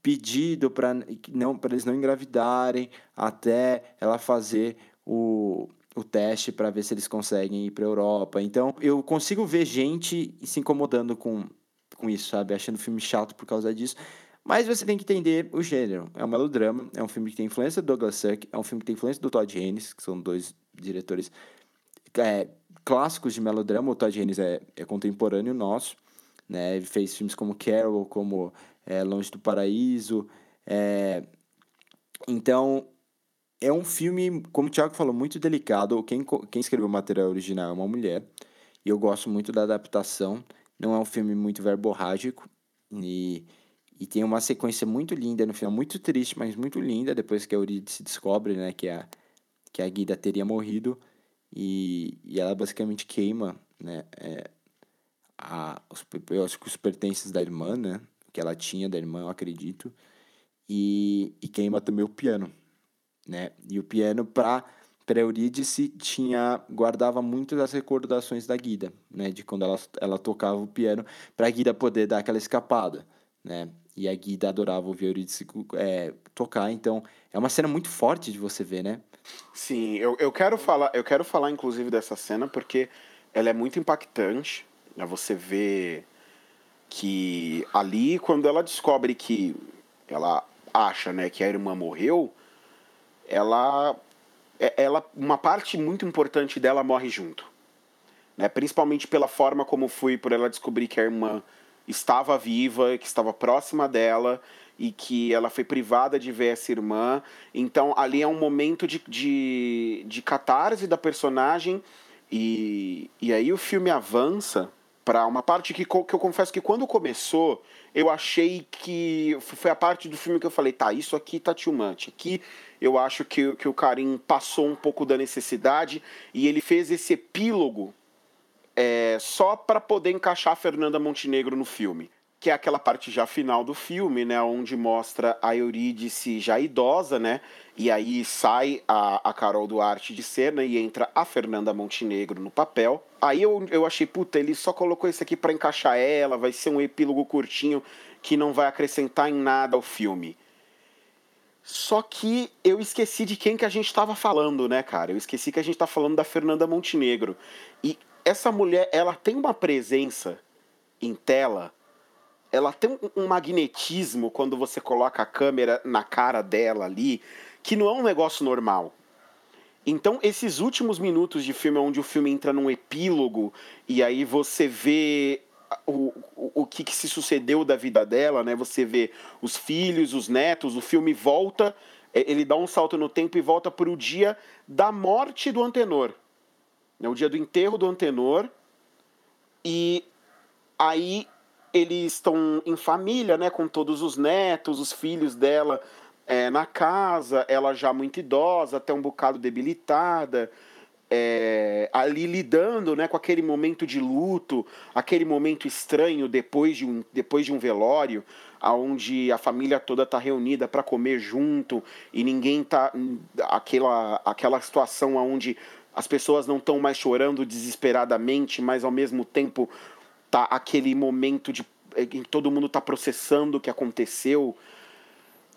pedido para não para eles não engravidarem até ela fazer o, o teste para ver se eles conseguem ir para a Europa. Então, eu consigo ver gente se incomodando com, com isso, sabe? Achando o filme chato por causa disso. Mas você tem que entender o gênero. É um melodrama, é um filme que tem influência do Douglas Sirk, é um filme que tem influência do Todd Haynes, que são dois diretores é, clássicos de melodrama. O Todd Haynes é, é contemporâneo nosso, né? Ele fez filmes como Carol, como é, Longe do Paraíso. É... Então, é um filme, como o Thiago falou, muito delicado. Quem, quem escreveu o material original é uma mulher. E eu gosto muito da adaptação. Não é um filme muito verborrágico. E, e tem uma sequência muito linda no final. Muito triste, mas muito linda. Depois que a Eurídice descobre né, que, a, que a Guida teria morrido. E, e ela basicamente queima né, é, a, os, eu acho que os pertences da irmã, né? Que ela tinha da irmã, eu acredito. E, e queima também o piano né? E o piano para para Eurídice tinha guardava muito das recordações da Guida, né? De quando ela, ela tocava o piano para a Guida poder dar aquela escapada, né? E a Guida adorava ouvir Eurídice é, tocar, então é uma cena muito forte de você ver, né? Sim, eu, eu quero falar, eu quero falar inclusive dessa cena porque ela é muito impactante. Né? Você vê que ali quando ela descobre que ela acha, né, que a irmã morreu, ela, é, ela uma parte muito importante dela morre junto. Né? Principalmente pela forma como foi, por ela descobrir que a irmã estava viva, que estava próxima dela e que ela foi privada de ver essa irmã. Então ali é um momento de, de, de catarse da personagem e, e aí o filme avança para uma parte que, que eu confesso que quando começou eu achei que foi a parte do filme que eu falei, tá, isso aqui tá too much. Aqui eu acho que, que o Karim passou um pouco da necessidade e ele fez esse epílogo é, só para poder encaixar a Fernanda Montenegro no filme. Que é aquela parte já final do filme, né? Onde mostra a Eurídice já idosa, né? E aí sai a, a Carol Duarte de cena e entra a Fernanda Montenegro no papel. Aí eu, eu achei, puta, ele só colocou isso aqui para encaixar ela, vai ser um epílogo curtinho que não vai acrescentar em nada ao filme. Só que eu esqueci de quem que a gente estava falando, né, cara? Eu esqueci que a gente tá falando da Fernanda Montenegro. E essa mulher, ela tem uma presença em tela, ela tem um magnetismo quando você coloca a câmera na cara dela ali, que não é um negócio normal. Então, esses últimos minutos de filme, onde o filme entra num epílogo, e aí você vê o, o, o que, que, se sucedeu da vida dela, né? Você vê os filhos, os netos, o filme volta, é, ele dá um salto no tempo e volta para o dia da morte do Antenor. Né? O dia do enterro do Antenor. E aí eles estão em família, né? Com todos os netos, os filhos dela é, na casa, ela já muito idosa, até um bocado debilitada é, ali lidando né, com aquele momento de luto, aquele momento estranho depois de um, depois de um velório, onde a família toda está reunida para comer junto e ninguém tá aquela aquela situação onde as pessoas não estão mais chorando desesperadamente, mas ao mesmo tempo tá aquele momento de em que todo mundo está processando o que aconteceu.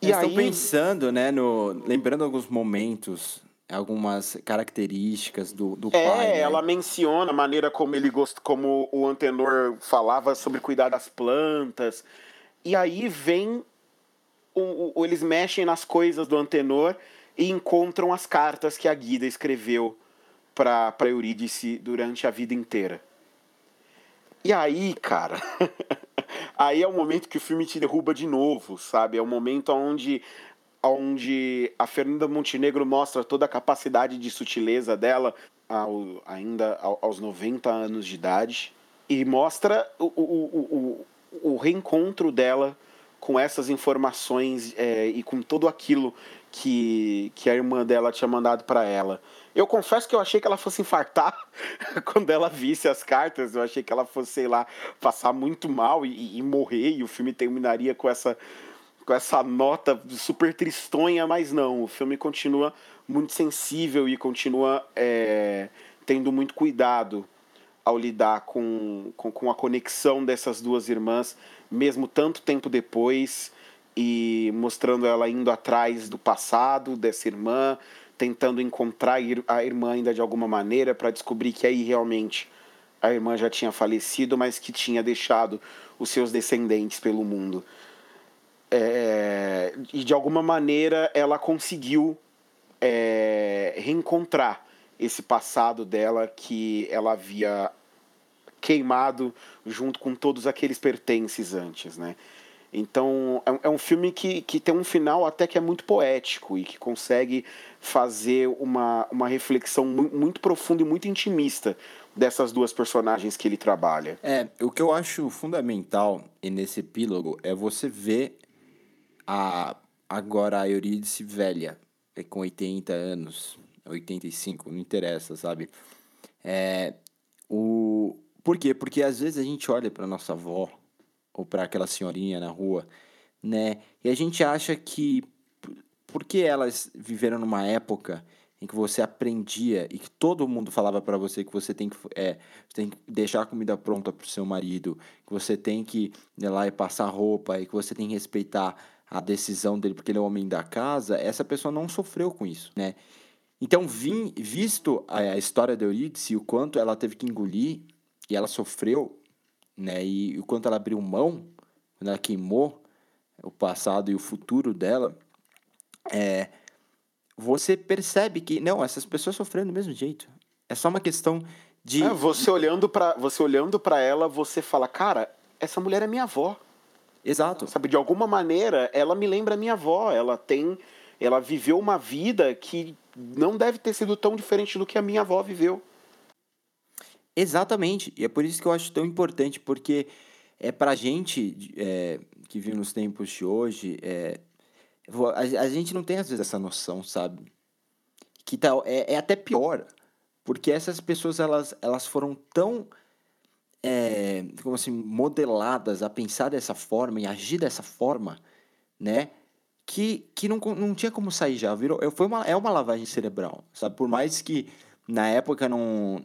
E aí... pensando, né, no lembrando alguns momentos algumas características do, do é, pai. É, né? ela menciona a maneira como ele gost... como o Antenor falava sobre cuidar das plantas. E aí vem o, o, eles mexem nas coisas do Antenor e encontram as cartas que a Guida escreveu para Eurídice durante a vida inteira. E aí, cara, aí é o momento que o filme te derruba de novo, sabe? É o momento onde onde a Fernanda Montenegro mostra toda a capacidade de sutileza dela ao, ainda aos 90 anos de idade e mostra o, o, o, o reencontro dela com essas informações é, e com tudo aquilo que, que a irmã dela tinha mandado para ela. Eu confesso que eu achei que ela fosse infartar quando ela visse as cartas. Eu achei que ela fosse, sei lá, passar muito mal e, e morrer, e o filme terminaria com essa, com essa nota super tristonha, mas não. O filme continua muito sensível e continua é, tendo muito cuidado ao lidar com, com, com a conexão dessas duas irmãs, mesmo tanto tempo depois, e mostrando ela indo atrás do passado dessa irmã, tentando encontrar a irmã ainda de alguma maneira para descobrir que aí realmente a irmã já tinha falecido, mas que tinha deixado os seus descendentes pelo mundo. É, e de alguma maneira ela conseguiu é, reencontrar esse passado dela que ela havia queimado junto com todos aqueles pertences antes, né? Então é, é um filme que, que tem um final até que é muito poético e que consegue fazer uma, uma reflexão muito profunda e muito intimista dessas duas personagens que ele trabalha. É, o que eu acho fundamental nesse epílogo é você ver a agora a Eurídice velha, com 80 anos, 85, não interessa, sabe? É, o... Por quê? Porque às vezes a gente olha para nossa avó ou para aquela senhorinha na rua, né? E a gente acha que porque elas viveram numa época em que você aprendia e que todo mundo falava para você que você tem que, é, tem que deixar a comida pronta para o seu marido, que você tem que ir lá e passar roupa e que você tem que respeitar a decisão dele porque ele é o homem da casa, essa pessoa não sofreu com isso, né? Então, vim, visto a, história da Eurídice, o quanto ela teve que engolir e ela sofreu, né? E o quanto ela abriu mão, quando ela queimou o passado e o futuro dela, é, você percebe que não, essas pessoas sofreram do mesmo jeito. É só uma questão de é, você olhando para você olhando para ela, você fala, cara, essa mulher é minha avó. Exato. Sabe, de alguma maneira, ela me lembra minha avó. Ela tem, ela viveu uma vida que não deve ter sido tão diferente do que a minha avó viveu. Exatamente, e é por isso que eu acho tão importante, porque é pra gente é, que vive nos tempos de hoje, é, a, a, gente não tem às vezes essa noção, sabe? Que tal, é, é até pior, porque essas pessoas elas, elas foram tão é, como assim, modeladas a pensar dessa forma e agir dessa forma, né? Que, que não, não tinha como sair já, virou, foi uma, é uma lavagem cerebral, sabe? Por mais que na época não,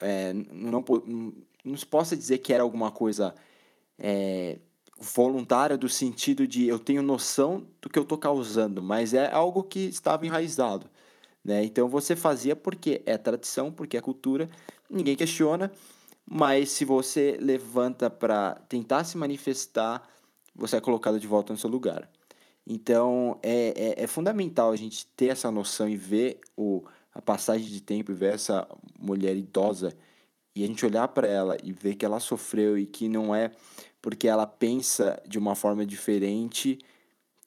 é, não, não, não se possa dizer que era alguma coisa é, voluntária do sentido de eu tenho noção do que eu estou causando, mas é algo que estava enraizado. Né? Então você fazia porque é tradição, porque é cultura, ninguém questiona, mas se você levanta para tentar se manifestar, você é colocado de volta no seu lugar. Então é, é, é fundamental a gente ter essa noção e ver o, a passagem de tempo e ver essa mulher idosa e a gente olhar para ela e ver que ela sofreu e que não é porque ela pensa de uma forma diferente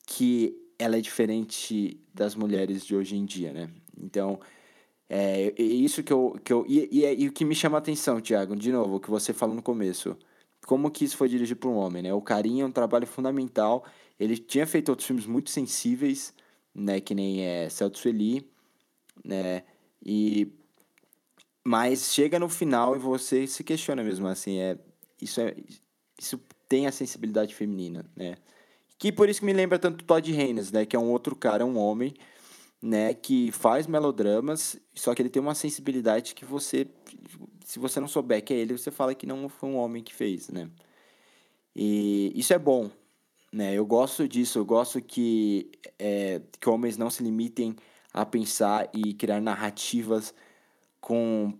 que ela é diferente das mulheres de hoje em dia, né? Então, é, é isso que eu. Que eu e, e, e o que me chama a atenção, Tiago, de novo, o que você falou no começo. Como que isso foi dirigido por um homem, né? O Carinho é um trabalho fundamental. Ele tinha feito outros filmes muito sensíveis, né? Que nem é, Celso Sueli, né? E mas chega no final e você se questiona mesmo assim, é isso é isso tem a sensibilidade feminina, né? Que por isso que me lembra tanto Todd Haynes, né, que é um outro cara, um homem, né, que faz melodramas, só que ele tem uma sensibilidade que você se você não souber que é ele, você fala que não foi um homem que fez, né? E isso é bom, né? Eu gosto disso, eu gosto que é, que homens não se limitem a pensar e criar narrativas com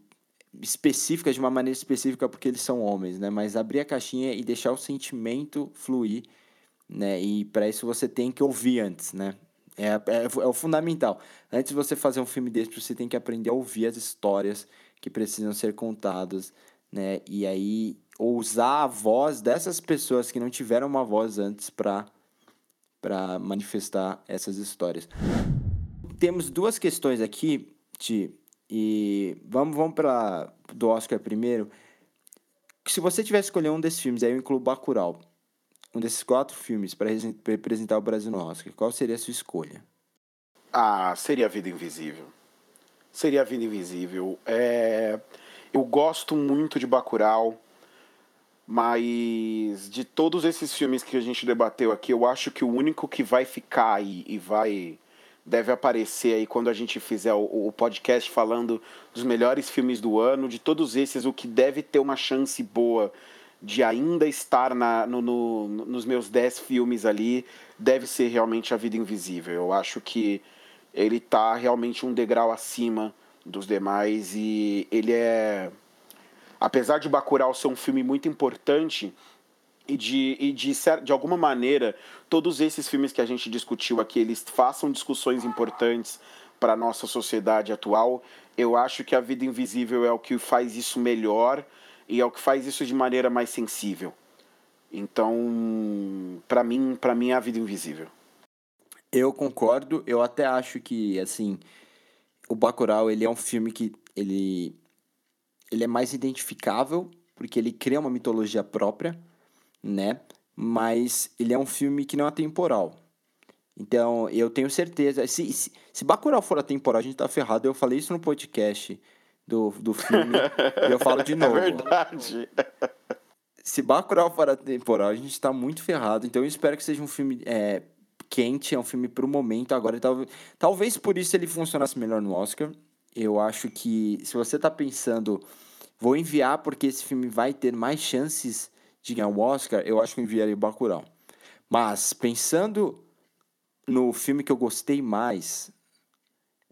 específicas de uma maneira específica porque eles são homens, né? Mas abrir a caixinha e deixar o sentimento fluir, né? E para isso você tem que ouvir antes, né? É, é, é, o fundamental. Antes de você fazer um filme desse, você tem que aprender a ouvir as histórias que precisam ser contadas, né? E aí usar a voz dessas pessoas que não tiveram uma voz antes para para manifestar essas histórias. Temos duas questões aqui, Ti, e vamos, vamos para do Oscar primeiro. Se você tivesse escolher um desses filmes, aí eu incluo Bacurau, um desses quatro filmes para representar o Brasil no Oscar, qual seria a sua escolha? Ah, seria A Vida Invisível. Seria A Vida Invisível. É... Eu gosto muito de Bacurau, mas de todos esses filmes que a gente debateu aqui, eu acho que o único que vai ficar aí e vai deve aparecer aí quando a gente fizer o, o, podcast falando dos melhores filmes do ano, de todos esses, o que deve ter uma chance boa de ainda estar na, no, no, nos meus 10 filmes ali, deve ser realmente A Vida Invisível. Eu acho que ele está realmente um degrau acima dos demais e ele é apesar de Bacurau ser um filme muito importante e de, e de, de alguma maneira todos esses filmes que a gente discutiu aqui eles façam discussões importantes para a nossa sociedade atual, eu acho que A Vida Invisível é o que faz isso melhor e é o que faz isso de maneira mais sensível. Então, para mim, para mim é A Vida Invisível. Eu concordo, eu até acho que assim, o Bacurau, ele é um filme que ele ele é mais identificável, porque ele cria uma mitologia própria, né? Mas ele é um filme que não é atemporal. Então, eu tenho certeza. Se, se, se Bacurau for atemporal, a gente tá ferrado. Eu falei isso no podcast do, do filme. e eu falo de é novo. É verdade. Se Bacurau for atemporal, a gente tá muito ferrado. Então, eu espero que seja um filme é, quente, é um filme pro momento. Agora, talvez, talvez por isso ele funcionasse melhor no Oscar. Eu acho que se você está pensando, vou enviar porque esse filme vai ter mais chances de ganhar o Oscar, eu acho que eu enviaria o Bacurau. Mas pensando no filme que eu gostei mais,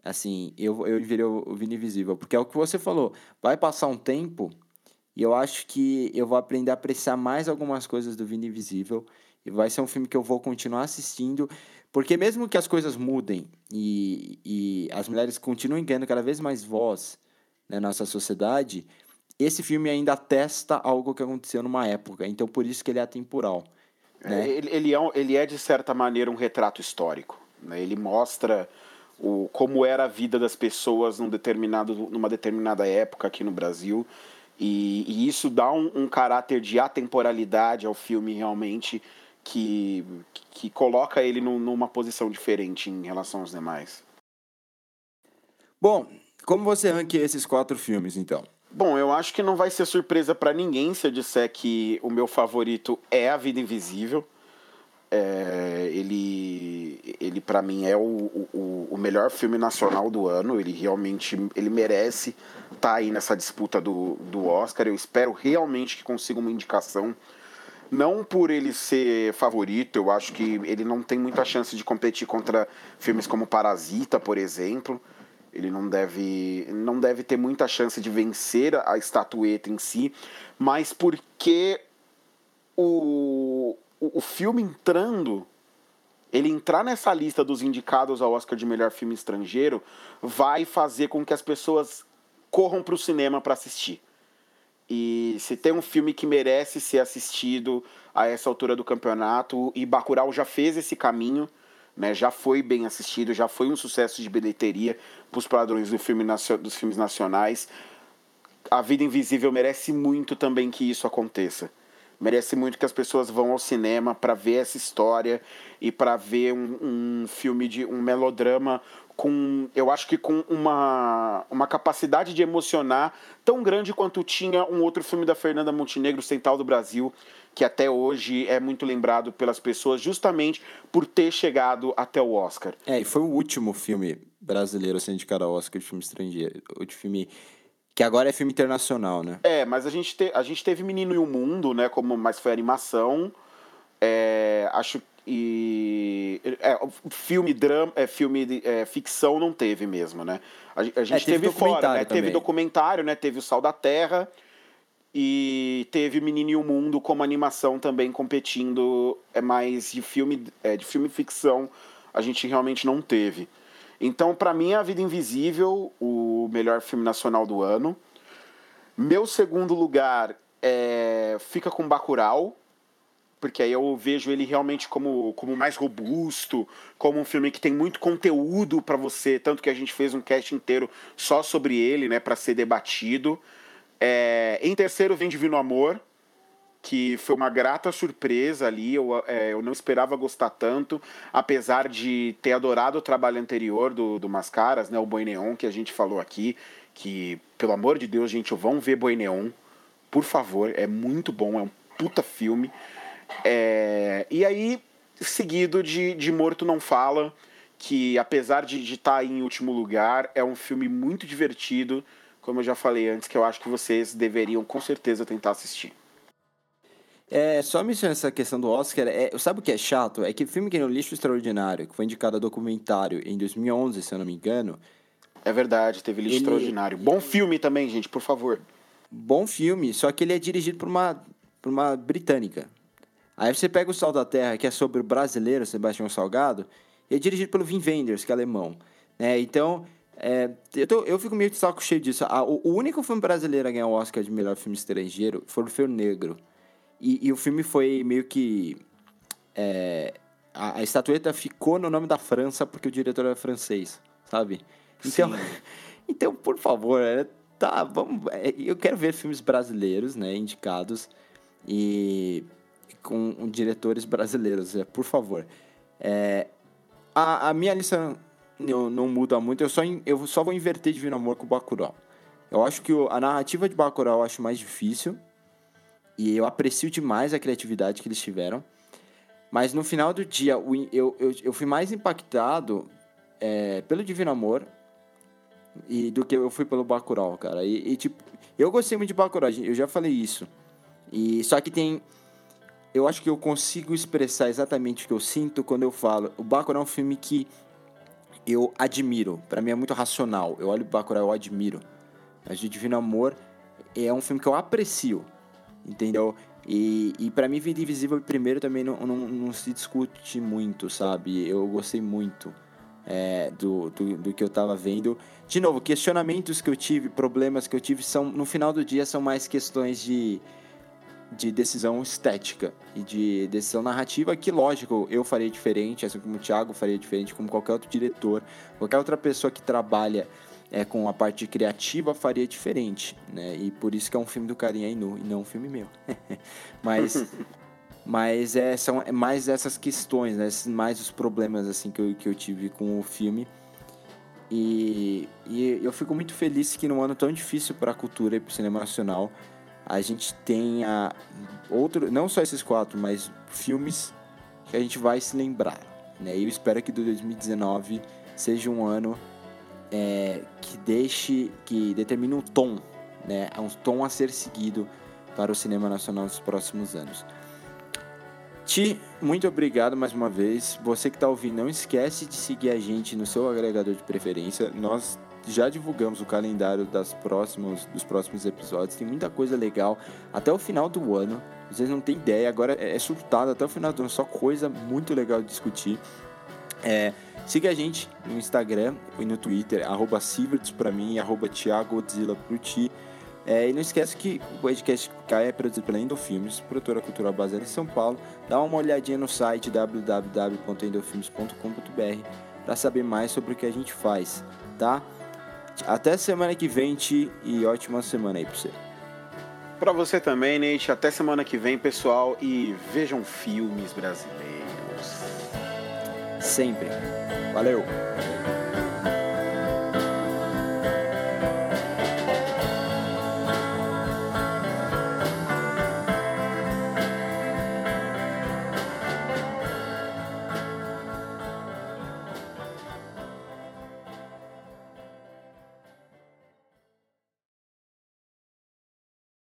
assim, eu, eu enviaria o Vini Invisível, porque é o que você falou, vai passar um tempo e eu acho que eu vou aprender a apreciar mais algumas coisas do Vini Invisível e vai ser um filme que eu vou continuar assistindo porque mesmo que as coisas mudem e, e as mulheres continuem ganhando cada vez mais voz né, na nossa sociedade, esse filme ainda atesta algo que aconteceu numa época. Então, por isso que ele é atemporal. Né? É, ele, ele, é, ele é, de certa maneira, um retrato histórico. Né? Ele mostra o, como era a vida das pessoas num determinado, numa determinada época aqui no Brasil. E, e isso dá um, um caráter de atemporalidade ao filme, realmente, que, que coloca ele numa posição diferente em relação aos demais. Bom, como você ranqueia esses quatro filmes, então? Bom, eu acho que não vai ser surpresa para ninguém se eu disser que o meu favorito é A Vida Invisível. É, ele, ele para mim é o, o, o, melhor filme nacional do ano. Ele realmente ele merece estar tá aí nessa disputa do, do Oscar. Eu espero realmente que consiga uma indicação não por ele ser favorito, eu acho que ele não tem muita chance de competir contra filmes como Parasita, por exemplo. Ele não deve, não deve ter muita chance de vencer a estatueta em si, mas porque o, o, o filme entrando, ele entrar nessa lista dos indicados ao Oscar de melhor filme estrangeiro, vai fazer com que as pessoas corram para o cinema para assistir. E se tem um filme que merece ser assistido a essa altura do campeonato, e Bacurau já fez esse caminho, né, já foi bem assistido, já foi um sucesso de bilheteria para os padrões do filme, dos filmes nacionais. A Vida Invisível merece muito também que isso aconteça. Merece muito que as pessoas vão ao cinema para ver essa história e para ver um, um filme de um melodrama com, eu acho que com uma, uma capacidade de emocionar tão grande quanto tinha um outro filme da Fernanda Montenegro, Central do Brasil, que até hoje é muito lembrado pelas pessoas justamente por ter chegado até o Oscar. É, e foi o último filme brasileiro a ser indicado ao Oscar de filme estrangeiro, de filme que agora é filme internacional, né? É, mas a gente, te, a gente teve Menino e o Mundo, né, como mas foi animação. É, acho e é, filme drama, é, filme de, é, ficção não teve mesmo, né? A, a gente é, teve, teve fora, né? Teve documentário, né? Teve o Sal da Terra e teve Menino e o Mundo como animação também competindo, é mais de filme, é, de filme ficção a gente realmente não teve. Então, para mim, é A Vida Invisível, o melhor filme nacional do ano. Meu segundo lugar é, fica com Bacurau, porque aí eu vejo ele realmente como, como mais robusto, como um filme que tem muito conteúdo para você, tanto que a gente fez um cast inteiro só sobre ele, né, para ser debatido. É, em terceiro vem Divino Amor, que foi uma grata surpresa ali. Eu, é, eu não esperava gostar tanto, apesar de ter adorado o trabalho anterior do, do Mascaras, né, o Boi Neon, que a gente falou aqui. Que, pelo amor de Deus, gente, vão ver Boi Neon, por favor, é muito bom, é um puta filme. É, e aí, seguido de, de Morto Não Fala, que apesar de estar tá em último lugar, é um filme muito divertido, como eu já falei antes, que eu acho que vocês deveriam com certeza tentar assistir. É, só mencionar essa questão do Oscar, é, sabe o que é chato? É que o filme que no Lixo Extraordinário, que foi indicado a documentário em 2011, se eu não me engano... É verdade, teve Lixo ele... Extraordinário. Bom filme também, gente, por favor. Bom filme, só que ele é dirigido por uma, por uma britânica. Aí você pega o Sal da Terra, que é sobre o brasileiro Sebastião Salgado, e é dirigido pelo Vin Wenders, que é alemão. Né? Então, é, eu, tô, eu fico meio de saco cheio disso. Ah, o, o, único filme brasileiro a ganhar o Oscar de melhor filme estrangeiro foi o Feu Negro. E, e, o filme foi meio que. É, a, a, estatueta ficou no nome da França porque o diretor era francês, sabe? Então, então por favor, é, tá, vamos. É, eu quero ver filmes brasileiros, né, indicados. E com diretores brasileiros, é, por favor. É, a, a, minha lista não, não, muda muito, eu só, eu só vou inverter Divino Amor com Bacurau. Eu acho que o, a narrativa de Bacurau eu acho mais difícil, e eu aprecio demais a criatividade que eles tiveram. Mas no final do dia, eu, eu, eu fui mais impactado é, pelo Divino Amor e do que eu fui pelo Bacurau, cara. E, e, tipo, eu gostei muito de Bacurau, eu já falei isso. E só que tem eu acho que eu consigo expressar exatamente o que eu sinto quando eu falo. O Bacurau é um filme que eu admiro. Para mim é muito racional. Eu olho o Bacurau, eu admiro. Mas de Divino Amor é um filme que eu aprecio, entendeu? E, e para mim, Vida Invisível primeiro também não, não, não, se discute muito, sabe? Eu gostei muito é, do, do, do, que eu tava vendo. De novo, questionamentos que eu tive, problemas que eu tive, são no final do dia são mais questões de de decisão estética e de decisão narrativa que, lógico, eu faria diferente, assim como o Thiago faria diferente, como qualquer outro diretor, qualquer outra pessoa que trabalha é, com a parte criativa faria diferente, né? E por isso que é um filme do Carinha Inu e não um filme meu. mas mas é, são mais essas questões, né? mais os problemas assim que eu, que eu tive com o filme. E, e eu fico muito feliz que num ano tão difícil para a cultura e para o cinema nacional, a gente tenha outro, não só esses quatro, mas filmes que a gente vai se lembrar. Né? E eu espero que 2019 seja um ano é, que deixe, que determine um tom, né? um tom a ser seguido para o cinema nacional nos próximos anos. Ti, muito obrigado mais uma vez. Você que está ouvindo, não esquece de seguir a gente no seu agregador de preferência. Nós já divulgamos o calendário das próximos, dos próximos episódios. Tem muita coisa legal até o final do ano. Vocês não têm ideia, agora é, é surtado até o final do ano, só coisa muito legal de discutir. É, siga a gente no Instagram e no Twitter, arroba pra mim e arroba Thiagodzilla pro ti. É, e não esquece que o podcast Cai é produzido pela Endofilmes, produtora cultural baseada em São Paulo. Dá uma olhadinha no site www.endofilmes.com.br para saber mais sobre o que a gente faz, tá? Até semana que vem, Ti, e ótima semana aí pra você. Pra você também, Nate. Até semana que vem, pessoal. E vejam filmes brasileiros sempre. Valeu!